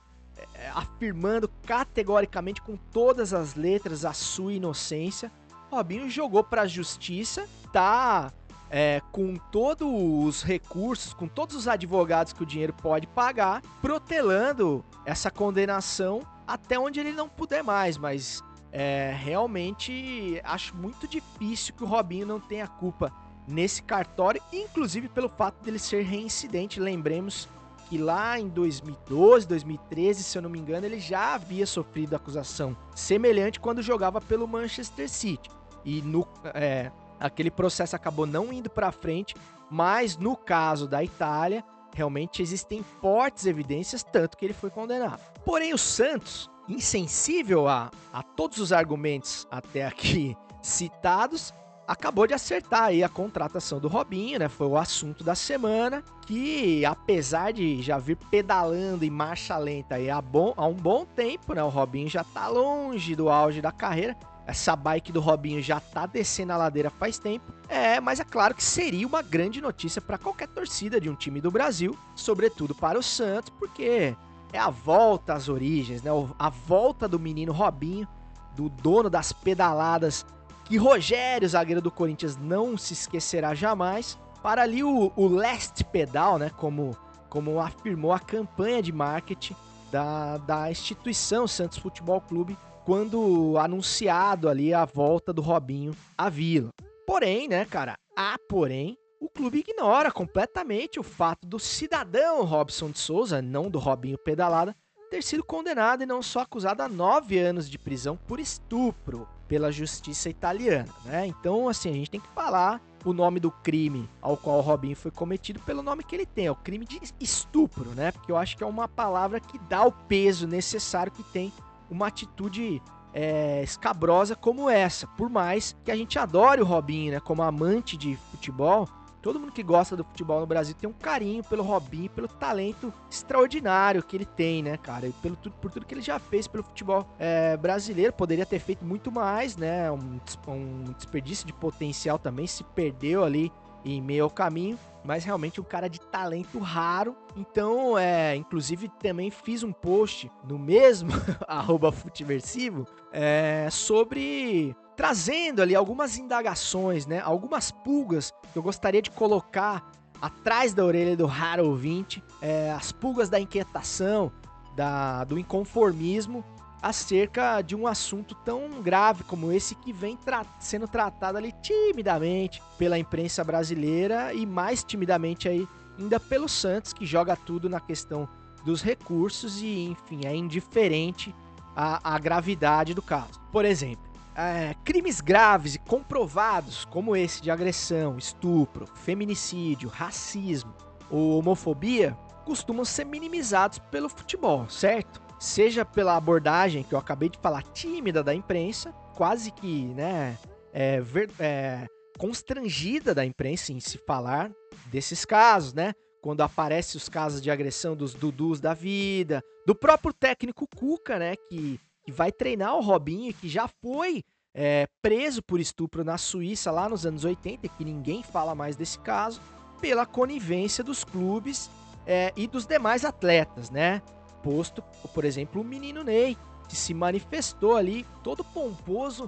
é, afirmando categoricamente com todas as letras a sua inocência. Robinho jogou para a justiça, tá é, com todos os recursos, com todos os advogados que o dinheiro pode pagar, protelando essa condenação até onde ele não puder mais, mas é, realmente acho muito difícil que o Robinho não tenha culpa nesse cartório, inclusive pelo fato dele ser reincidente. Lembremos que lá em 2012, 2013, se eu não me engano, ele já havia sofrido acusação semelhante quando jogava pelo Manchester City. E no, é, aquele processo acabou não indo para frente, mas no caso da Itália, realmente existem fortes evidências, tanto que ele foi condenado. Porém, o Santos, insensível a, a todos os argumentos até aqui (laughs) citados, acabou de acertar aí a contratação do Robinho, né? Foi o assunto da semana, que apesar de já vir pedalando em marcha lenta aí há, bom, há um bom tempo, né? O Robinho já tá longe do auge da carreira, essa bike do Robinho já tá descendo a ladeira faz tempo. É, mas é claro que seria uma grande notícia para qualquer torcida de um time do Brasil, sobretudo para o Santos, porque é a volta às origens, né? A volta do menino Robinho, do dono das pedaladas, que Rogério, zagueiro do Corinthians, não se esquecerá jamais. Para ali o, o last pedal, né? Como, como afirmou a campanha de marketing da, da instituição Santos Futebol Clube quando anunciado ali a volta do Robinho à Vila. Porém, né, cara, há porém, o clube ignora completamente o fato do cidadão Robson de Souza, não do Robinho Pedalada, ter sido condenado e não só acusado a nove anos de prisão por estupro pela justiça italiana, né? Então, assim, a gente tem que falar o nome do crime ao qual o Robinho foi cometido pelo nome que ele tem, é o crime de estupro, né? Porque eu acho que é uma palavra que dá o peso necessário que tem uma atitude é, escabrosa como essa. Por mais que a gente adore o Robinho, né? Como amante de futebol, todo mundo que gosta do futebol no Brasil tem um carinho pelo Robinho, pelo talento extraordinário que ele tem, né, cara? E pelo, por tudo que ele já fez pelo futebol é, brasileiro. Poderia ter feito muito mais, né? Um, um desperdício de potencial também. Se perdeu ali em meio ao caminho, mas realmente um cara de talento raro. Então, é, inclusive também fiz um post no mesmo (laughs) arroba Futiversivo é, sobre trazendo ali algumas indagações, né? Algumas pulgas que eu gostaria de colocar atrás da orelha do raro ouvinte, é, as pulgas da inquietação, da, do inconformismo acerca de um assunto tão grave como esse que vem tra sendo tratado ali timidamente pela imprensa brasileira e mais timidamente aí ainda pelo Santos, que joga tudo na questão dos recursos e, enfim, é indiferente à, à gravidade do caso. Por exemplo, é, crimes graves e comprovados, como esse de agressão, estupro, feminicídio, racismo ou homofobia, costumam ser minimizados pelo futebol, certo? seja pela abordagem que eu acabei de falar, tímida da imprensa, quase que, né, é, ver, é, constrangida da imprensa em se falar desses casos, né? Quando aparecem os casos de agressão dos Dudus da vida, do próprio técnico Cuca, né? Que, que vai treinar o Robinho, que já foi é, preso por estupro na Suíça lá nos anos 80, que ninguém fala mais desse caso, pela conivência dos clubes é, e dos demais atletas, né? posto, por exemplo, o menino Ney, que se manifestou ali todo pomposo,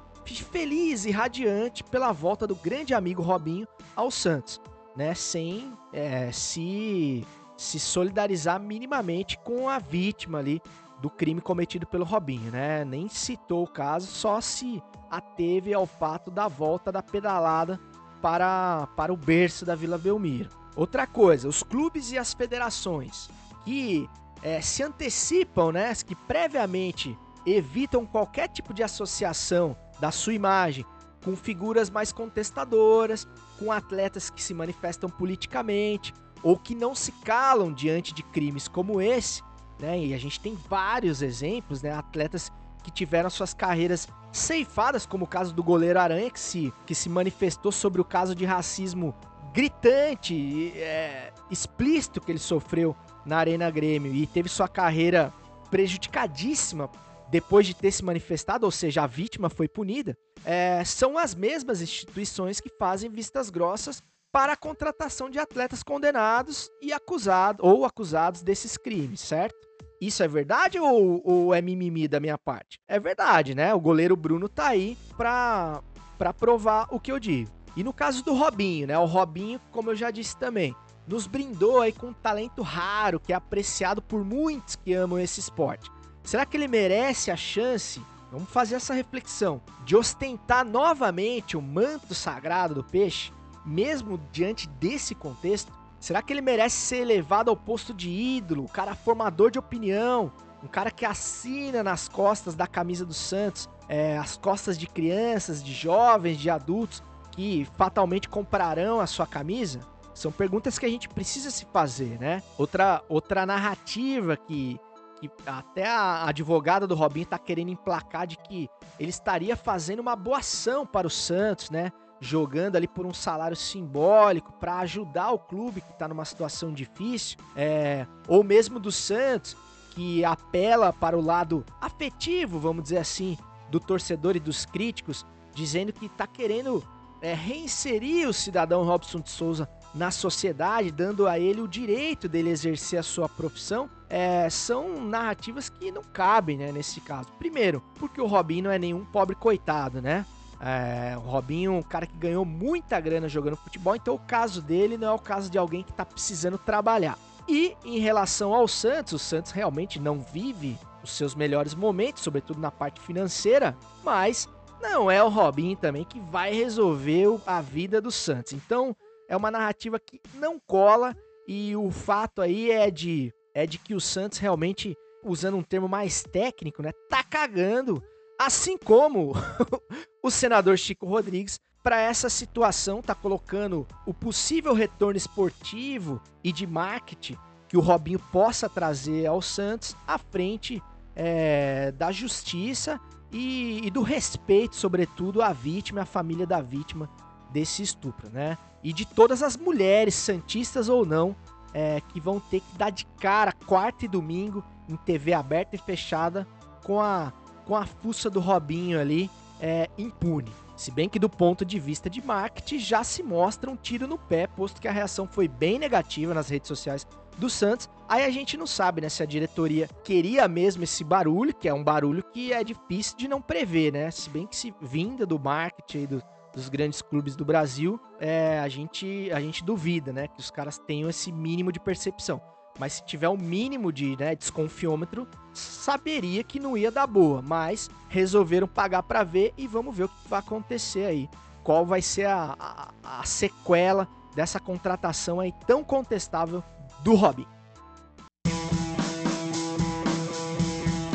feliz e radiante pela volta do grande amigo Robinho ao Santos, né? Sem é, se, se solidarizar minimamente com a vítima ali do crime cometido pelo Robinho, né? Nem citou o caso, só se ateve ao fato da volta da pedalada para, para o berço da Vila Belmiro. Outra coisa, os clubes e as federações que é, se antecipam, né? Que previamente evitam qualquer tipo de associação da sua imagem com figuras mais contestadoras, com atletas que se manifestam politicamente ou que não se calam diante de crimes como esse, né? E a gente tem vários exemplos, né? Atletas que tiveram suas carreiras ceifadas, como o caso do goleiro Aranha, que se, que se manifestou sobre o caso de racismo gritante, é, explícito que ele sofreu na Arena Grêmio e teve sua carreira prejudicadíssima depois de ter se manifestado, ou seja, a vítima foi punida, é, são as mesmas instituições que fazem vistas grossas para a contratação de atletas condenados e acusados ou acusados desses crimes, certo? Isso é verdade ou, ou é mimimi da minha parte? É verdade, né? O goleiro Bruno tá aí pra, pra provar o que eu digo. E no caso do Robinho, né? O Robinho, como eu já disse também, nos brindou aí com um talento raro que é apreciado por muitos que amam esse esporte. Será que ele merece a chance? Vamos fazer essa reflexão de ostentar novamente o manto sagrado do peixe, mesmo diante desse contexto. Será que ele merece ser elevado ao posto de ídolo, o cara formador de opinião, um cara que assina nas costas da camisa do Santos, é, as costas de crianças, de jovens, de adultos que fatalmente comprarão a sua camisa? São perguntas que a gente precisa se fazer, né? Outra, outra narrativa que que até a advogada do Robinho tá querendo emplacar de que ele estaria fazendo uma boa ação para o Santos, né? Jogando ali por um salário simbólico para ajudar o clube que tá numa situação difícil, é, ou mesmo do Santos, que apela para o lado afetivo, vamos dizer assim, do torcedor e dos críticos, dizendo que tá querendo é, reinserir o cidadão Robson de Souza na sociedade, dando a ele o direito dele exercer a sua profissão, é, são narrativas que não cabem, né, nesse caso. Primeiro, porque o Robinho não é nenhum pobre coitado, né? É, o Robinho é um cara que ganhou muita grana jogando futebol, então o caso dele não é o caso de alguém que tá precisando trabalhar. E em relação ao Santos, o Santos realmente não vive os seus melhores momentos, sobretudo na parte financeira, mas não é o Robinho também que vai resolver a vida do Santos. Então, é uma narrativa que não cola e o fato aí é de é de que o Santos realmente, usando um termo mais técnico, né, tá cagando, assim como (laughs) o senador Chico Rodrigues para essa situação tá colocando o possível retorno esportivo e de marketing que o Robinho possa trazer ao Santos à frente é, da justiça e, e, do respeito, sobretudo, à vítima, à família da vítima desse estupro, né? E de todas as mulheres, santistas ou não, é, que vão ter que dar de cara quarta e domingo em TV aberta e fechada com a, com a fuça do Robinho ali é, impune. Se bem que do ponto de vista de marketing já se mostra um tiro no pé, posto que a reação foi bem negativa nas redes sociais do Santos. Aí a gente não sabe, né, se a diretoria queria mesmo esse barulho, que é um barulho que é difícil de não prever, né? Se bem que se vinda do marketing do, dos grandes clubes do Brasil, é, a, gente, a gente duvida, né? Que os caras tenham esse mínimo de percepção. Mas se tiver um mínimo de né, desconfiômetro, saberia que não ia dar boa. Mas resolveram pagar para ver e vamos ver o que vai acontecer aí. Qual vai ser a, a, a sequela dessa contratação aí tão contestável do Robin.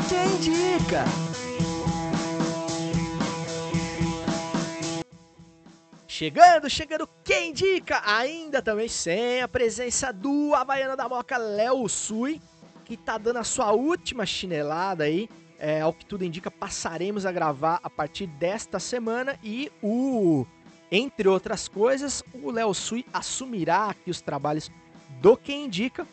Quem indica? Chegando, chegando, quem indica? Ainda também sem a presença do Havaiano da Moca, Léo Sui, que tá dando a sua última chinelada aí. É, ao que tudo indica, passaremos a gravar a partir desta semana e o. Entre outras coisas, o Léo Sui assumirá aqui os trabalhos do Quem Indica.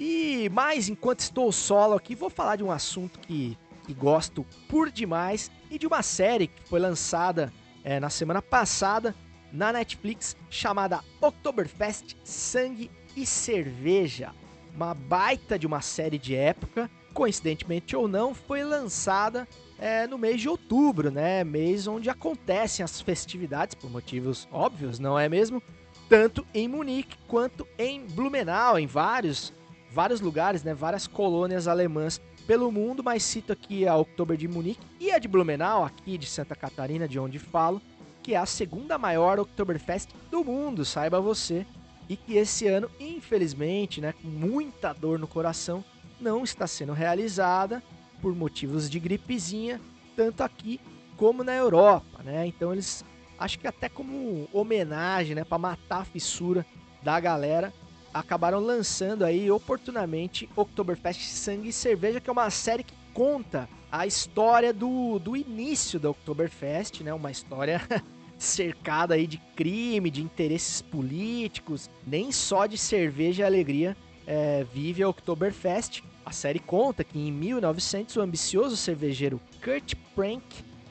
E mais, enquanto estou solo aqui, vou falar de um assunto que, que gosto por demais e de uma série que foi lançada é, na semana passada na Netflix chamada Oktoberfest Sangue e Cerveja. Uma baita de uma série de época coincidentemente ou não, foi lançada é, no mês de outubro, né? Mês onde acontecem as festividades, por motivos óbvios, não é mesmo? Tanto em Munique quanto em Blumenau, em vários, vários lugares, né? Várias colônias alemãs pelo mundo, mas cito aqui a Oktober de Munique e a de Blumenau, aqui de Santa Catarina, de onde falo, que é a segunda maior Oktoberfest do mundo, saiba você. E que esse ano, infelizmente, né, com muita dor no coração, não está sendo realizada por motivos de gripezinha, tanto aqui como na Europa, né? Então eles acho que até como homenagem, né, para matar a fissura da galera, acabaram lançando aí oportunamente Oktoberfest Sangue e Cerveja, que é uma série que conta a história do, do início da Oktoberfest, né? Uma história (laughs) cercada aí de crime, de interesses políticos, nem só de cerveja e alegria é, vive a Oktoberfest. A série conta que em 1900 o ambicioso cervejeiro Kurt Prank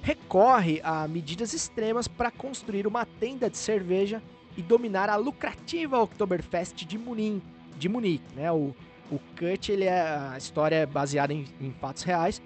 recorre a medidas extremas para construir uma tenda de cerveja e dominar a lucrativa Oktoberfest de Munique. De Munique né? o, o Kurt, ele é, a história é baseada em, em fatos reais.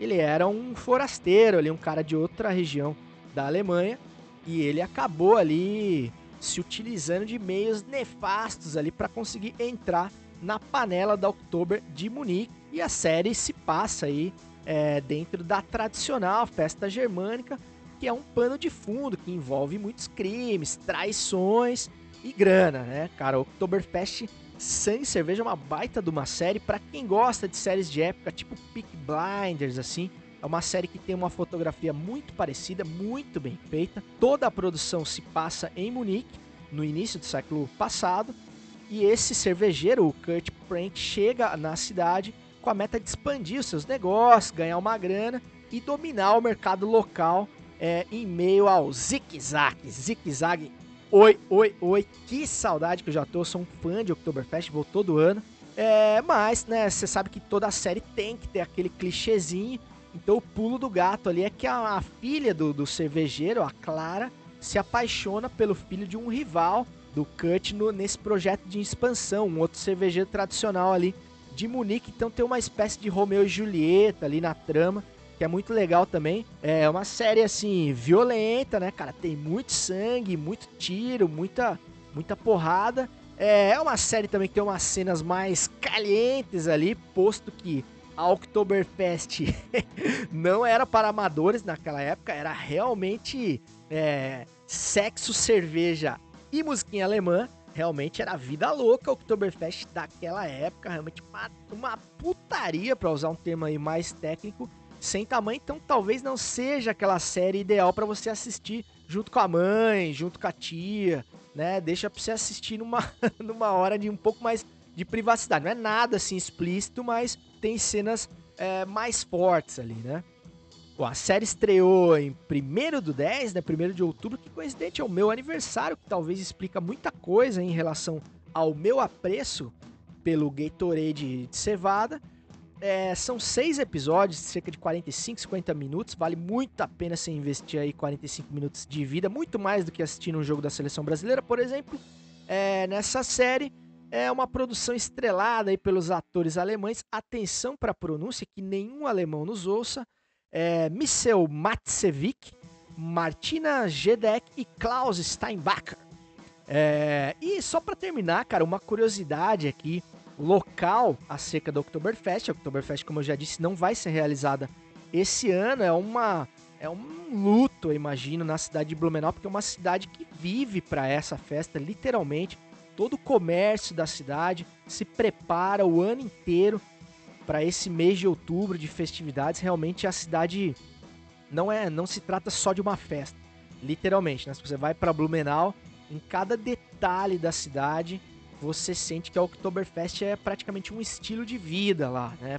Ele era um forasteiro, ali, um cara de outra região da Alemanha e ele acabou ali se utilizando de meios nefastos ali para conseguir entrar na panela da Oktober de Munique. E a série se passa aí é, dentro da tradicional festa germânica, que é um pano de fundo que envolve muitos crimes, traições e grana, né? Cara, Oktoberfest e Cerveja é uma baita de uma série para quem gosta de séries de época, tipo Peak Blinders, assim. É uma série que tem uma fotografia muito parecida, muito bem feita. Toda a produção se passa em Munique, no início do século passado. E esse cervejeiro, o Kurt Prank, chega na cidade com a meta de expandir os seus negócios, ganhar uma grana e dominar o mercado local é, em meio ao zigue-zague. Zigue-zague, oi, oi, oi. Que saudade que eu já tô, sou um fã de Oktoberfest, vou todo ano. É, mas, né, você sabe que toda a série tem que ter aquele clichêzinho então o pulo do gato ali é que a, a filha do, do, cervejeiro, a Clara, se apaixona pelo filho de um rival do no, nesse projeto de expansão, um outro cervejeiro tradicional ali de Munique. Então tem uma espécie de Romeu e Julieta ali na trama, que é muito legal também. É uma série assim, violenta, né, cara? Tem muito sangue, muito tiro, muita, muita porrada. É uma série também que tem umas cenas mais calientes ali, posto que a Oktoberfest (laughs) não era para amadores naquela época, era realmente é, sexo, cerveja e musiquinha alemã. Realmente era vida louca o Oktoberfest daquela época, realmente uma, uma putaria, para usar um termo aí mais técnico, sem tamanho. Então talvez não seja aquela série ideal para você assistir junto com a mãe, junto com a tia, né? Deixa para você assistir numa, (laughs) numa hora de um pouco mais de privacidade. Não é nada assim explícito, mas tem cenas é, mais fortes ali, né? Bom, a série estreou em 1 do 10, né? 1 de outubro, que coincidente é o meu aniversário, que talvez explica muita coisa em relação ao meu apreço pelo Gatorade de cevada. É, são seis episódios, cerca de 45, 50 minutos. Vale muito a pena você investir aí 45 minutos de vida, muito mais do que assistir um jogo da seleção brasileira, por exemplo. É, nessa série, é uma produção estrelada aí pelos atores alemães. Atenção para a pronúncia, que nenhum alemão nos ouça. É, Michel Matsevic, Martina Gedeck e Klaus Steinbacher. É, e só para terminar, cara, uma curiosidade aqui local acerca do Oktoberfest. A Oktoberfest, como eu já disse, não vai ser realizada esse ano. É uma é um luto, eu imagino, na cidade de Blumenau, porque é uma cidade que vive para essa festa, literalmente todo o comércio da cidade se prepara o ano inteiro para esse mês de outubro de festividades. Realmente a cidade não é, não se trata só de uma festa, literalmente. Né? Se você vai para Blumenau, em cada detalhe da cidade você sente que a Oktoberfest é praticamente um estilo de vida lá, né?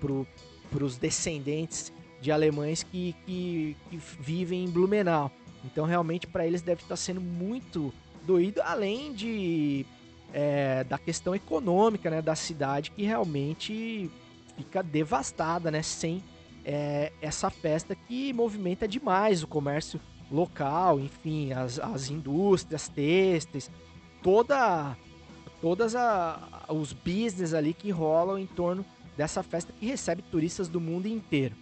Pro, pro, descendentes de alemães que, que, que vivem em Blumenau. Então realmente para eles deve estar sendo muito doído, além de é, da questão econômica né, da cidade, que realmente fica devastada, né? Sem é, essa festa que movimenta demais o comércio local, enfim, as, as indústrias têxteis, toda, todas a, os business ali que rolam em torno dessa festa que recebe turistas do mundo inteiro.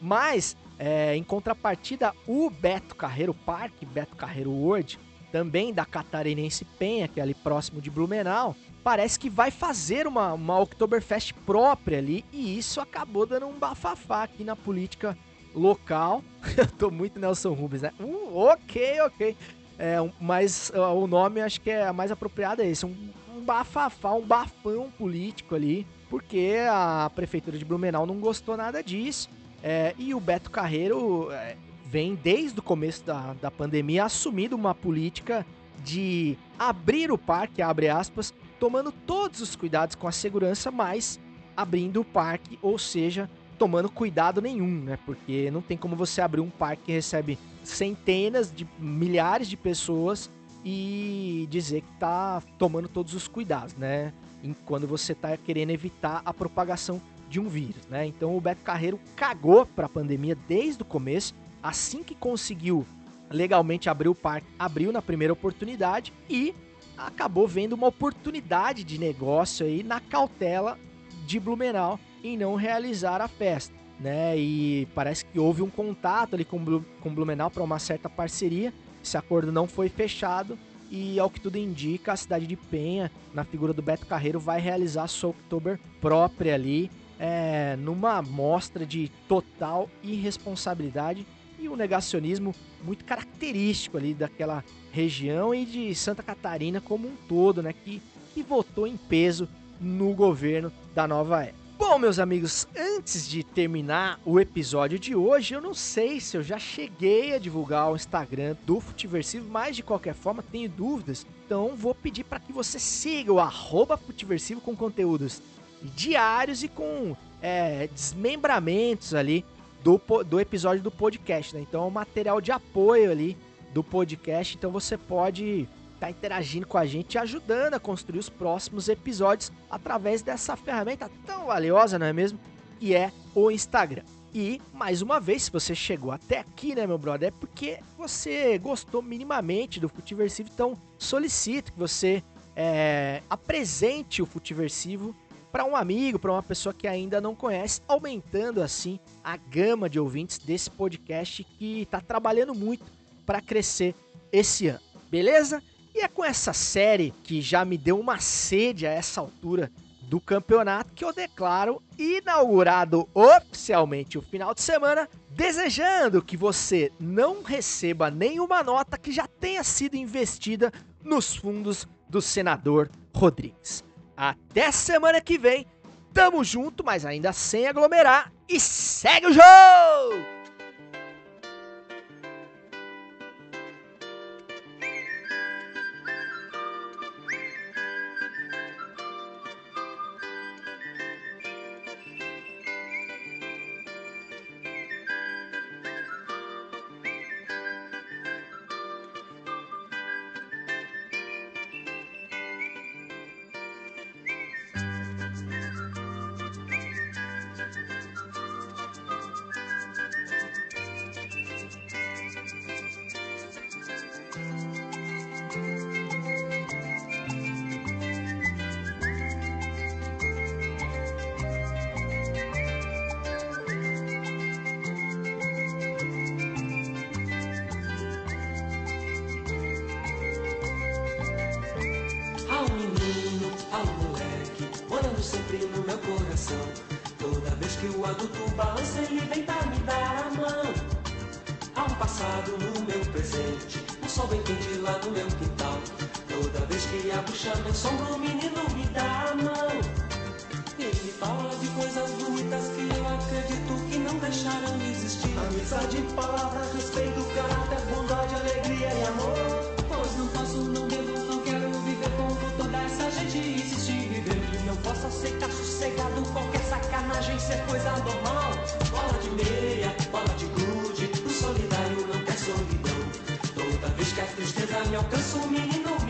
Mas, é, em contrapartida, o Beto Carreiro Parque, Beto Carreiro World, também da Catarinense Penha, que é ali próximo de Blumenau, parece que vai fazer uma, uma Oktoberfest própria ali, e isso acabou dando um bafafá aqui na política local. (laughs) Eu tô muito Nelson Rubens, né? Uh, ok, ok. É, mas uh, o nome acho que é mais apropriado é esse, um, um bafafá, um bafão político ali, porque a prefeitura de Blumenau não gostou nada disso. É, e o Beto Carreiro é, vem desde o começo da, da pandemia assumindo uma política de abrir o parque, abre aspas, tomando todos os cuidados com a segurança, mas abrindo o parque, ou seja, tomando cuidado nenhum, né? Porque não tem como você abrir um parque que recebe centenas de milhares de pessoas e dizer que tá tomando todos os cuidados, né? Em- Quando você tá querendo evitar a propagação de um vírus, né? Então o Beto Carreiro cagou para a pandemia desde o começo, assim que conseguiu legalmente abrir o parque, abriu na primeira oportunidade e acabou vendo uma oportunidade de negócio aí na cautela de Blumenau em não realizar a festa, né? E parece que houve um contato ali com, com Blumenau para uma certa parceria. Esse acordo não foi fechado e, ao que tudo indica, a cidade de Penha, na figura do Beto Carreiro, vai realizar sua Oktober própria ali, é, numa mostra de total irresponsabilidade e um negacionismo muito característico ali daquela região e de Santa Catarina como um todo, né? Que, que votou em peso no governo da nova era. Bom, meus amigos, antes de terminar o episódio de hoje, eu não sei se eu já cheguei a divulgar o Instagram do Futiversivo, mas de qualquer forma tenho dúvidas, então vou pedir para que você siga o arroba Futiversivo com conteúdos diários e com é, desmembramentos ali do, do episódio do podcast, né? Então é um material de apoio ali do podcast, então você pode estar interagindo com a gente, ajudando a construir os próximos episódios através dessa ferramenta tão valiosa, não é mesmo? Que é o Instagram. E, mais uma vez, se você chegou até aqui, né, meu brother, é porque você gostou minimamente do Futiversivo, então solicito que você é, apresente o Futiversivo para um amigo, para uma pessoa que ainda não conhece, aumentando assim a gama de ouvintes desse podcast que está trabalhando muito para crescer esse ano. Beleza? E é com essa série que já me deu uma sede a essa altura do campeonato que eu declaro inaugurado oficialmente o final de semana, desejando que você não receba nenhuma nota que já tenha sido investida nos fundos do senador Rodrigues. Até semana que vem, tamo junto, mas ainda sem aglomerar e segue o jogo! Meu presente, o sol bem quente lá no meu quintal. Toda vez que a bruxa me assombra, o menino me dá a mão. Ele fala de coisas bonitas que eu acredito que não deixaram de existir. Amizade, palavras, respeito, caráter, bondade, alegria e amor. Pois não posso, não devo, não quero viver como toda essa gente insiste em viver. Não posso aceitar sossegado qualquer sacanagem ser coisa normal. Bola de meia, bola de gude, o solidário não gestos de me alcançam o menino.